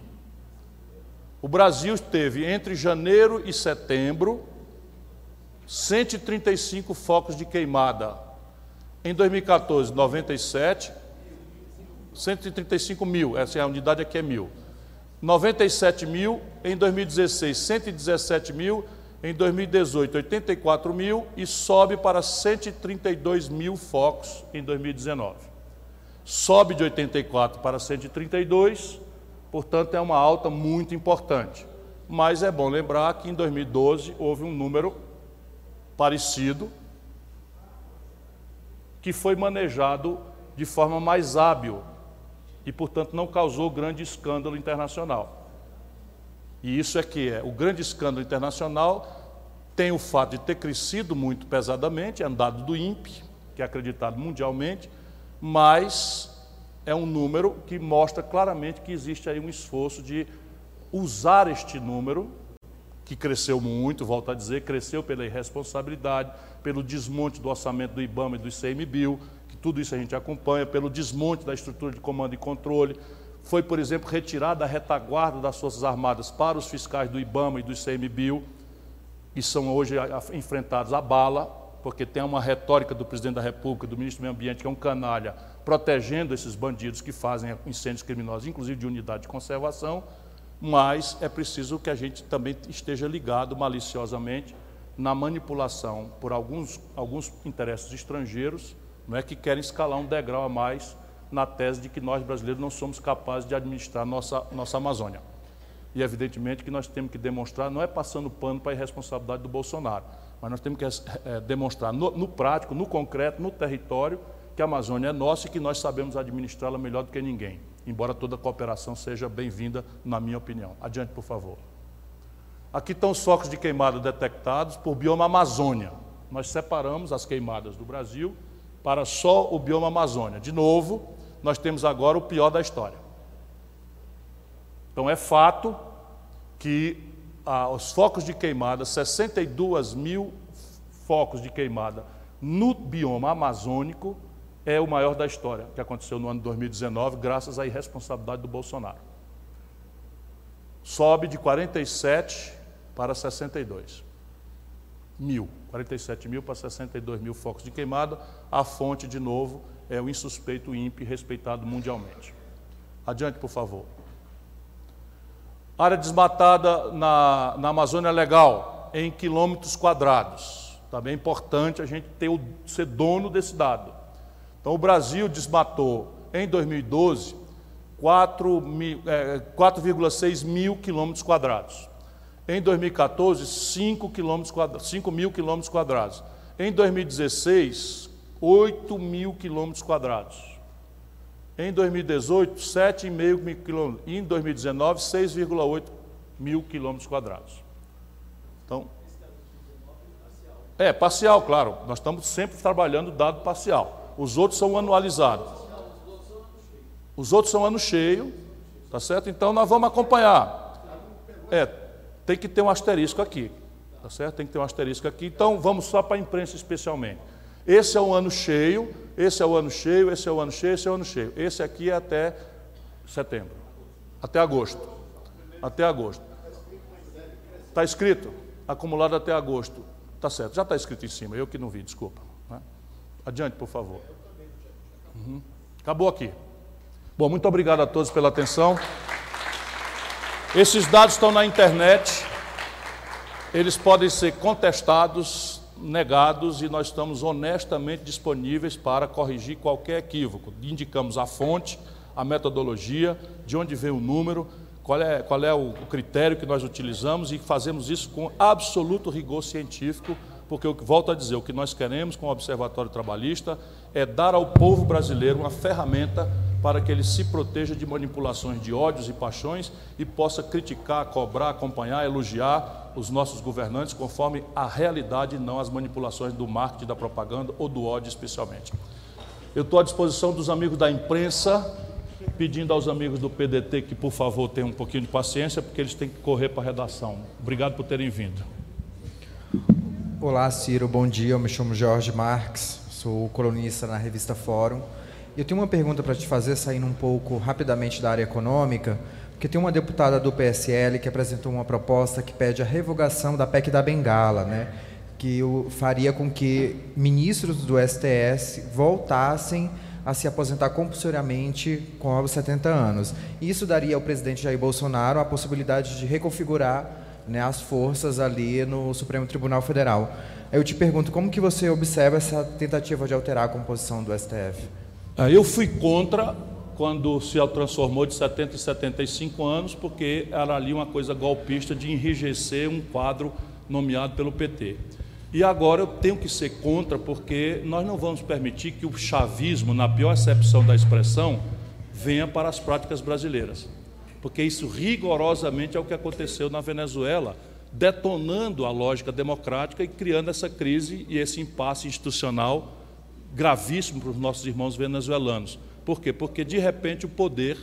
O Brasil teve entre janeiro e setembro 135 focos de queimada. Em 2014, 97, 135 mil, essa é a unidade aqui é mil. 97 mil, em 2016, 117 mil, em 2018, 84 mil e sobe para 132 mil focos em 2019 sobe de 84 para 132, portanto é uma alta muito importante. Mas é bom lembrar que em 2012 houve um número parecido que foi manejado de forma mais hábil e, portanto, não causou grande escândalo internacional. E isso é que é o grande escândalo internacional tem o fato de ter crescido muito pesadamente, é um dado do INPE, que é acreditado mundialmente, mas é um número que mostra claramente que existe aí um esforço de usar este número, que cresceu muito, volto a dizer, cresceu pela irresponsabilidade, pelo desmonte do orçamento do IBAMA e do ICMBio, que tudo isso a gente acompanha, pelo desmonte da estrutura de comando e controle. Foi, por exemplo, retirada a retaguarda das Forças Armadas para os fiscais do IBAMA e do ICMBio, que são hoje enfrentados à bala, porque tem uma retórica do presidente da República, do ministro do Meio Ambiente, que é um canalha, protegendo esses bandidos que fazem incêndios criminosos, inclusive de unidade de conservação, mas é preciso que a gente também esteja ligado maliciosamente na manipulação por alguns, alguns interesses estrangeiros não é, que querem escalar um degrau a mais na tese de que nós brasileiros não somos capazes de administrar nossa, nossa Amazônia. E evidentemente que nós temos que demonstrar, não é passando pano para a irresponsabilidade do Bolsonaro, mas nós temos que é, demonstrar no, no prático, no concreto, no território, que a Amazônia é nossa e que nós sabemos administrá-la melhor do que ninguém, embora toda cooperação seja bem-vinda, na minha opinião. Adiante, por favor. Aqui estão os focos de queimada detectados por bioma Amazônia. Nós separamos as queimadas do Brasil para só o bioma Amazônia. De novo, nós temos agora o pior da história. Então é fato que ah, os focos de queimada, 62 mil focos de queimada no bioma amazônico, é o maior da história, que aconteceu no ano de 2019, graças à irresponsabilidade do Bolsonaro. Sobe de 47 para 62 mil. 47 mil para 62 mil focos de queimada. A fonte, de novo, é o insuspeito INPE, respeitado mundialmente. Adiante, por favor. Área desmatada na, na Amazônia Legal, em quilômetros quadrados. Também é importante a gente ter o, ser dono desse dado. Então, o Brasil desmatou em 2012 4,6 mil quilômetros quadrados. Em 2014, 5, quilômetros 5 mil quilômetros quadrados. Em 2016, 8 mil quilômetros quadrados. Em 2018, 7,5 mil quilômetros. Em 2019, 6,8 mil quilômetros quadrados. Então, é, parcial, claro. Nós estamos sempre trabalhando dado parcial. Os outros são anualizados. Os outros são ano cheio, tá certo? Então nós vamos acompanhar. É, tem que ter um asterisco aqui, tá certo? Tem que ter um asterisco aqui. Então vamos só para a imprensa especialmente. Esse é o ano cheio, esse é o ano cheio, esse é o ano cheio, esse é o ano cheio. Esse aqui é até setembro, até agosto. Até agosto. Está escrito? Acumulado até agosto. Está certo, já está escrito em cima, eu que não vi, desculpa. Né? Adiante, por favor. Uhum. Acabou aqui. Bom, muito obrigado a todos pela atenção. Esses dados estão na internet, eles podem ser contestados, negados e nós estamos honestamente disponíveis para corrigir qualquer equívoco. Indicamos a fonte, a metodologia, de onde vem o número, qual é, qual é o critério que nós utilizamos e fazemos isso com absoluto rigor científico, porque, volto a dizer, o que nós queremos com o Observatório Trabalhista é dar ao povo brasileiro uma ferramenta para que ele se proteja de manipulações de ódios e paixões e possa criticar, cobrar, acompanhar, elogiar os nossos governantes conforme a realidade não as manipulações do marketing, da propaganda ou do ódio especialmente. Eu estou à disposição dos amigos da imprensa pedindo aos amigos do PDT que, por favor, tenham um pouquinho de paciência, porque eles têm que correr para a redação. Obrigado por terem vindo. Olá, Ciro, bom dia. Eu me chamo Jorge Marques, sou colunista na revista Fórum. Eu tenho uma pergunta para te fazer, saindo um pouco rapidamente da área econômica, porque tem uma deputada do PSL que apresentou uma proposta que pede a revogação da PEC da Bengala, né? que faria com que ministros do STS voltassem a se aposentar compulsoriamente com aos 70 anos. Isso daria ao presidente Jair Bolsonaro a possibilidade de reconfigurar né, as forças ali no Supremo Tribunal Federal. Eu te pergunto, como que você observa essa tentativa de alterar a composição do STF? Ah, eu fui contra quando se transformou de 70 e 75 anos, porque era ali uma coisa golpista de enrijecer um quadro nomeado pelo PT. E agora eu tenho que ser contra, porque nós não vamos permitir que o chavismo, na pior acepção da expressão, venha para as práticas brasileiras. Porque isso rigorosamente é o que aconteceu na Venezuela, detonando a lógica democrática e criando essa crise e esse impasse institucional gravíssimo para os nossos irmãos venezuelanos. Por quê? Porque de repente o poder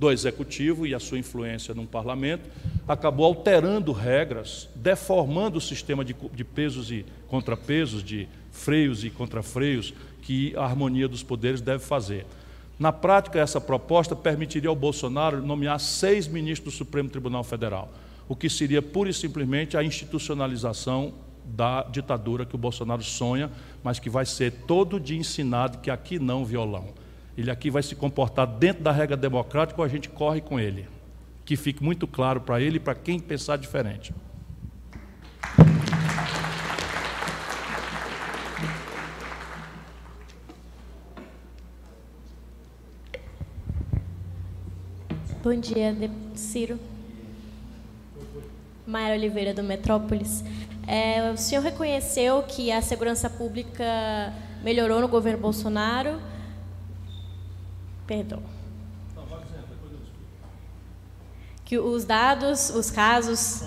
do executivo e a sua influência no parlamento, acabou alterando regras, deformando o sistema de, de pesos e contrapesos, de freios e contrafreios que a harmonia dos poderes deve fazer. Na prática, essa proposta permitiria ao Bolsonaro nomear seis ministros do Supremo Tribunal Federal, o que seria pura e simplesmente a institucionalização da ditadura que o Bolsonaro sonha, mas que vai ser todo dia ensinado que aqui não violão. Ele aqui vai se comportar dentro da regra democrática ou a gente corre com ele. Que fique muito claro para ele e para quem pensar diferente. Bom dia, Ciro. Maia Oliveira, do Metrópolis. É, o senhor reconheceu que a segurança pública melhorou no governo Bolsonaro Perdão. Que os dados, os casos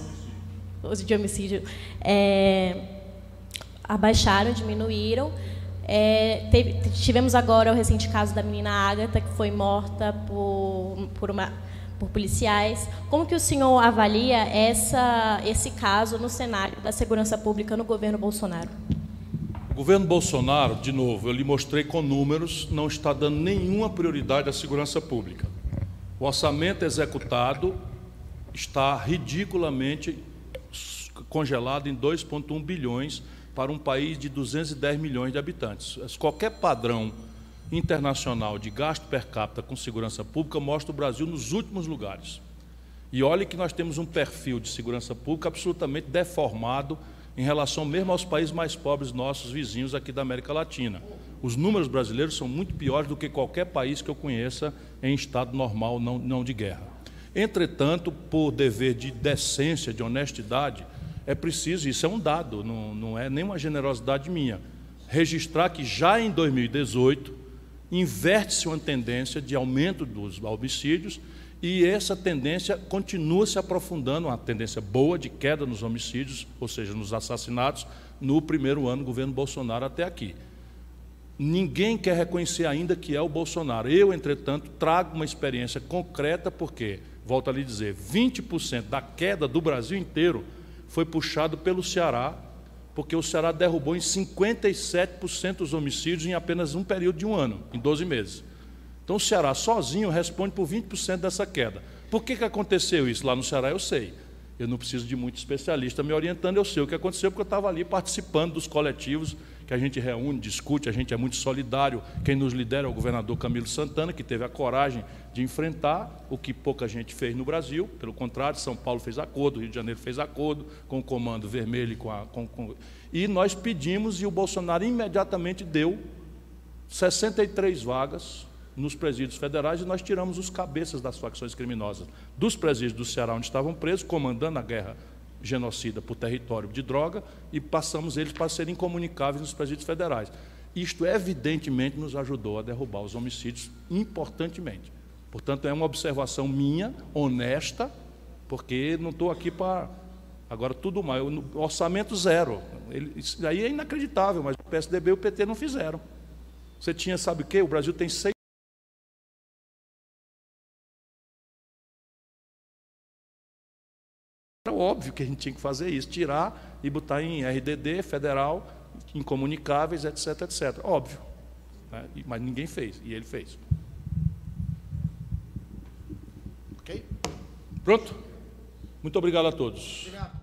os de homicídio é, abaixaram, diminuíram. É, teve, tivemos agora o recente caso da menina Ágata, que foi morta por, por, uma, por policiais. Como que o senhor avalia essa, esse caso no cenário da segurança pública no governo Bolsonaro? O governo Bolsonaro, de novo, eu lhe mostrei com números, não está dando nenhuma prioridade à segurança pública. O orçamento executado está ridiculamente congelado em 2,1 bilhões para um país de 210 milhões de habitantes. Qualquer padrão internacional de gasto per capita com segurança pública mostra o Brasil nos últimos lugares. E olhe que nós temos um perfil de segurança pública absolutamente deformado em relação mesmo aos países mais pobres, nossos vizinhos aqui da América Latina. Os números brasileiros são muito piores do que qualquer país que eu conheça em estado normal, não, não de guerra. Entretanto, por dever de decência, de honestidade, é preciso, isso é um dado, não, não é nenhuma generosidade minha, registrar que já em 2018 inverte-se uma tendência de aumento dos homicídios e essa tendência continua se aprofundando, uma tendência boa de queda nos homicídios, ou seja, nos assassinatos, no primeiro ano do governo Bolsonaro até aqui. Ninguém quer reconhecer ainda que é o Bolsonaro. Eu, entretanto, trago uma experiência concreta, porque, volto a lhe dizer, 20% da queda do Brasil inteiro foi puxado pelo Ceará, porque o Ceará derrubou em 57% os homicídios em apenas um período de um ano, em 12 meses. Então o Ceará sozinho responde por 20% dessa queda. Por que, que aconteceu isso lá no Ceará? Eu sei. Eu não preciso de muito especialista me orientando, eu sei o que aconteceu, porque eu estava ali participando dos coletivos que a gente reúne, discute, a gente é muito solidário. Quem nos lidera é o governador Camilo Santana, que teve a coragem de enfrentar o que pouca gente fez no Brasil. Pelo contrário, São Paulo fez acordo, Rio de Janeiro fez acordo com o Comando Vermelho. Com a, com, com... E nós pedimos e o Bolsonaro imediatamente deu 63 vagas nos presídios federais e nós tiramos os cabeças das facções criminosas dos presídios do Ceará, onde estavam presos, comandando a guerra genocida por território de droga, e passamos eles para serem incomunicáveis nos presídios federais. Isto, evidentemente, nos ajudou a derrubar os homicídios importantemente. Portanto, é uma observação minha, honesta, porque não estou aqui para. Agora, tudo mais. Orçamento zero. Ele, isso aí é inacreditável, mas o PSDB e o PT não fizeram. Você tinha, sabe o quê? O Brasil tem seis. Era óbvio que a gente tinha que fazer isso, tirar e botar em RDD, federal, incomunicáveis, etc, etc. Óbvio. Né? Mas ninguém fez, e ele fez. Ok? Pronto? Muito obrigado a todos. Obrigado.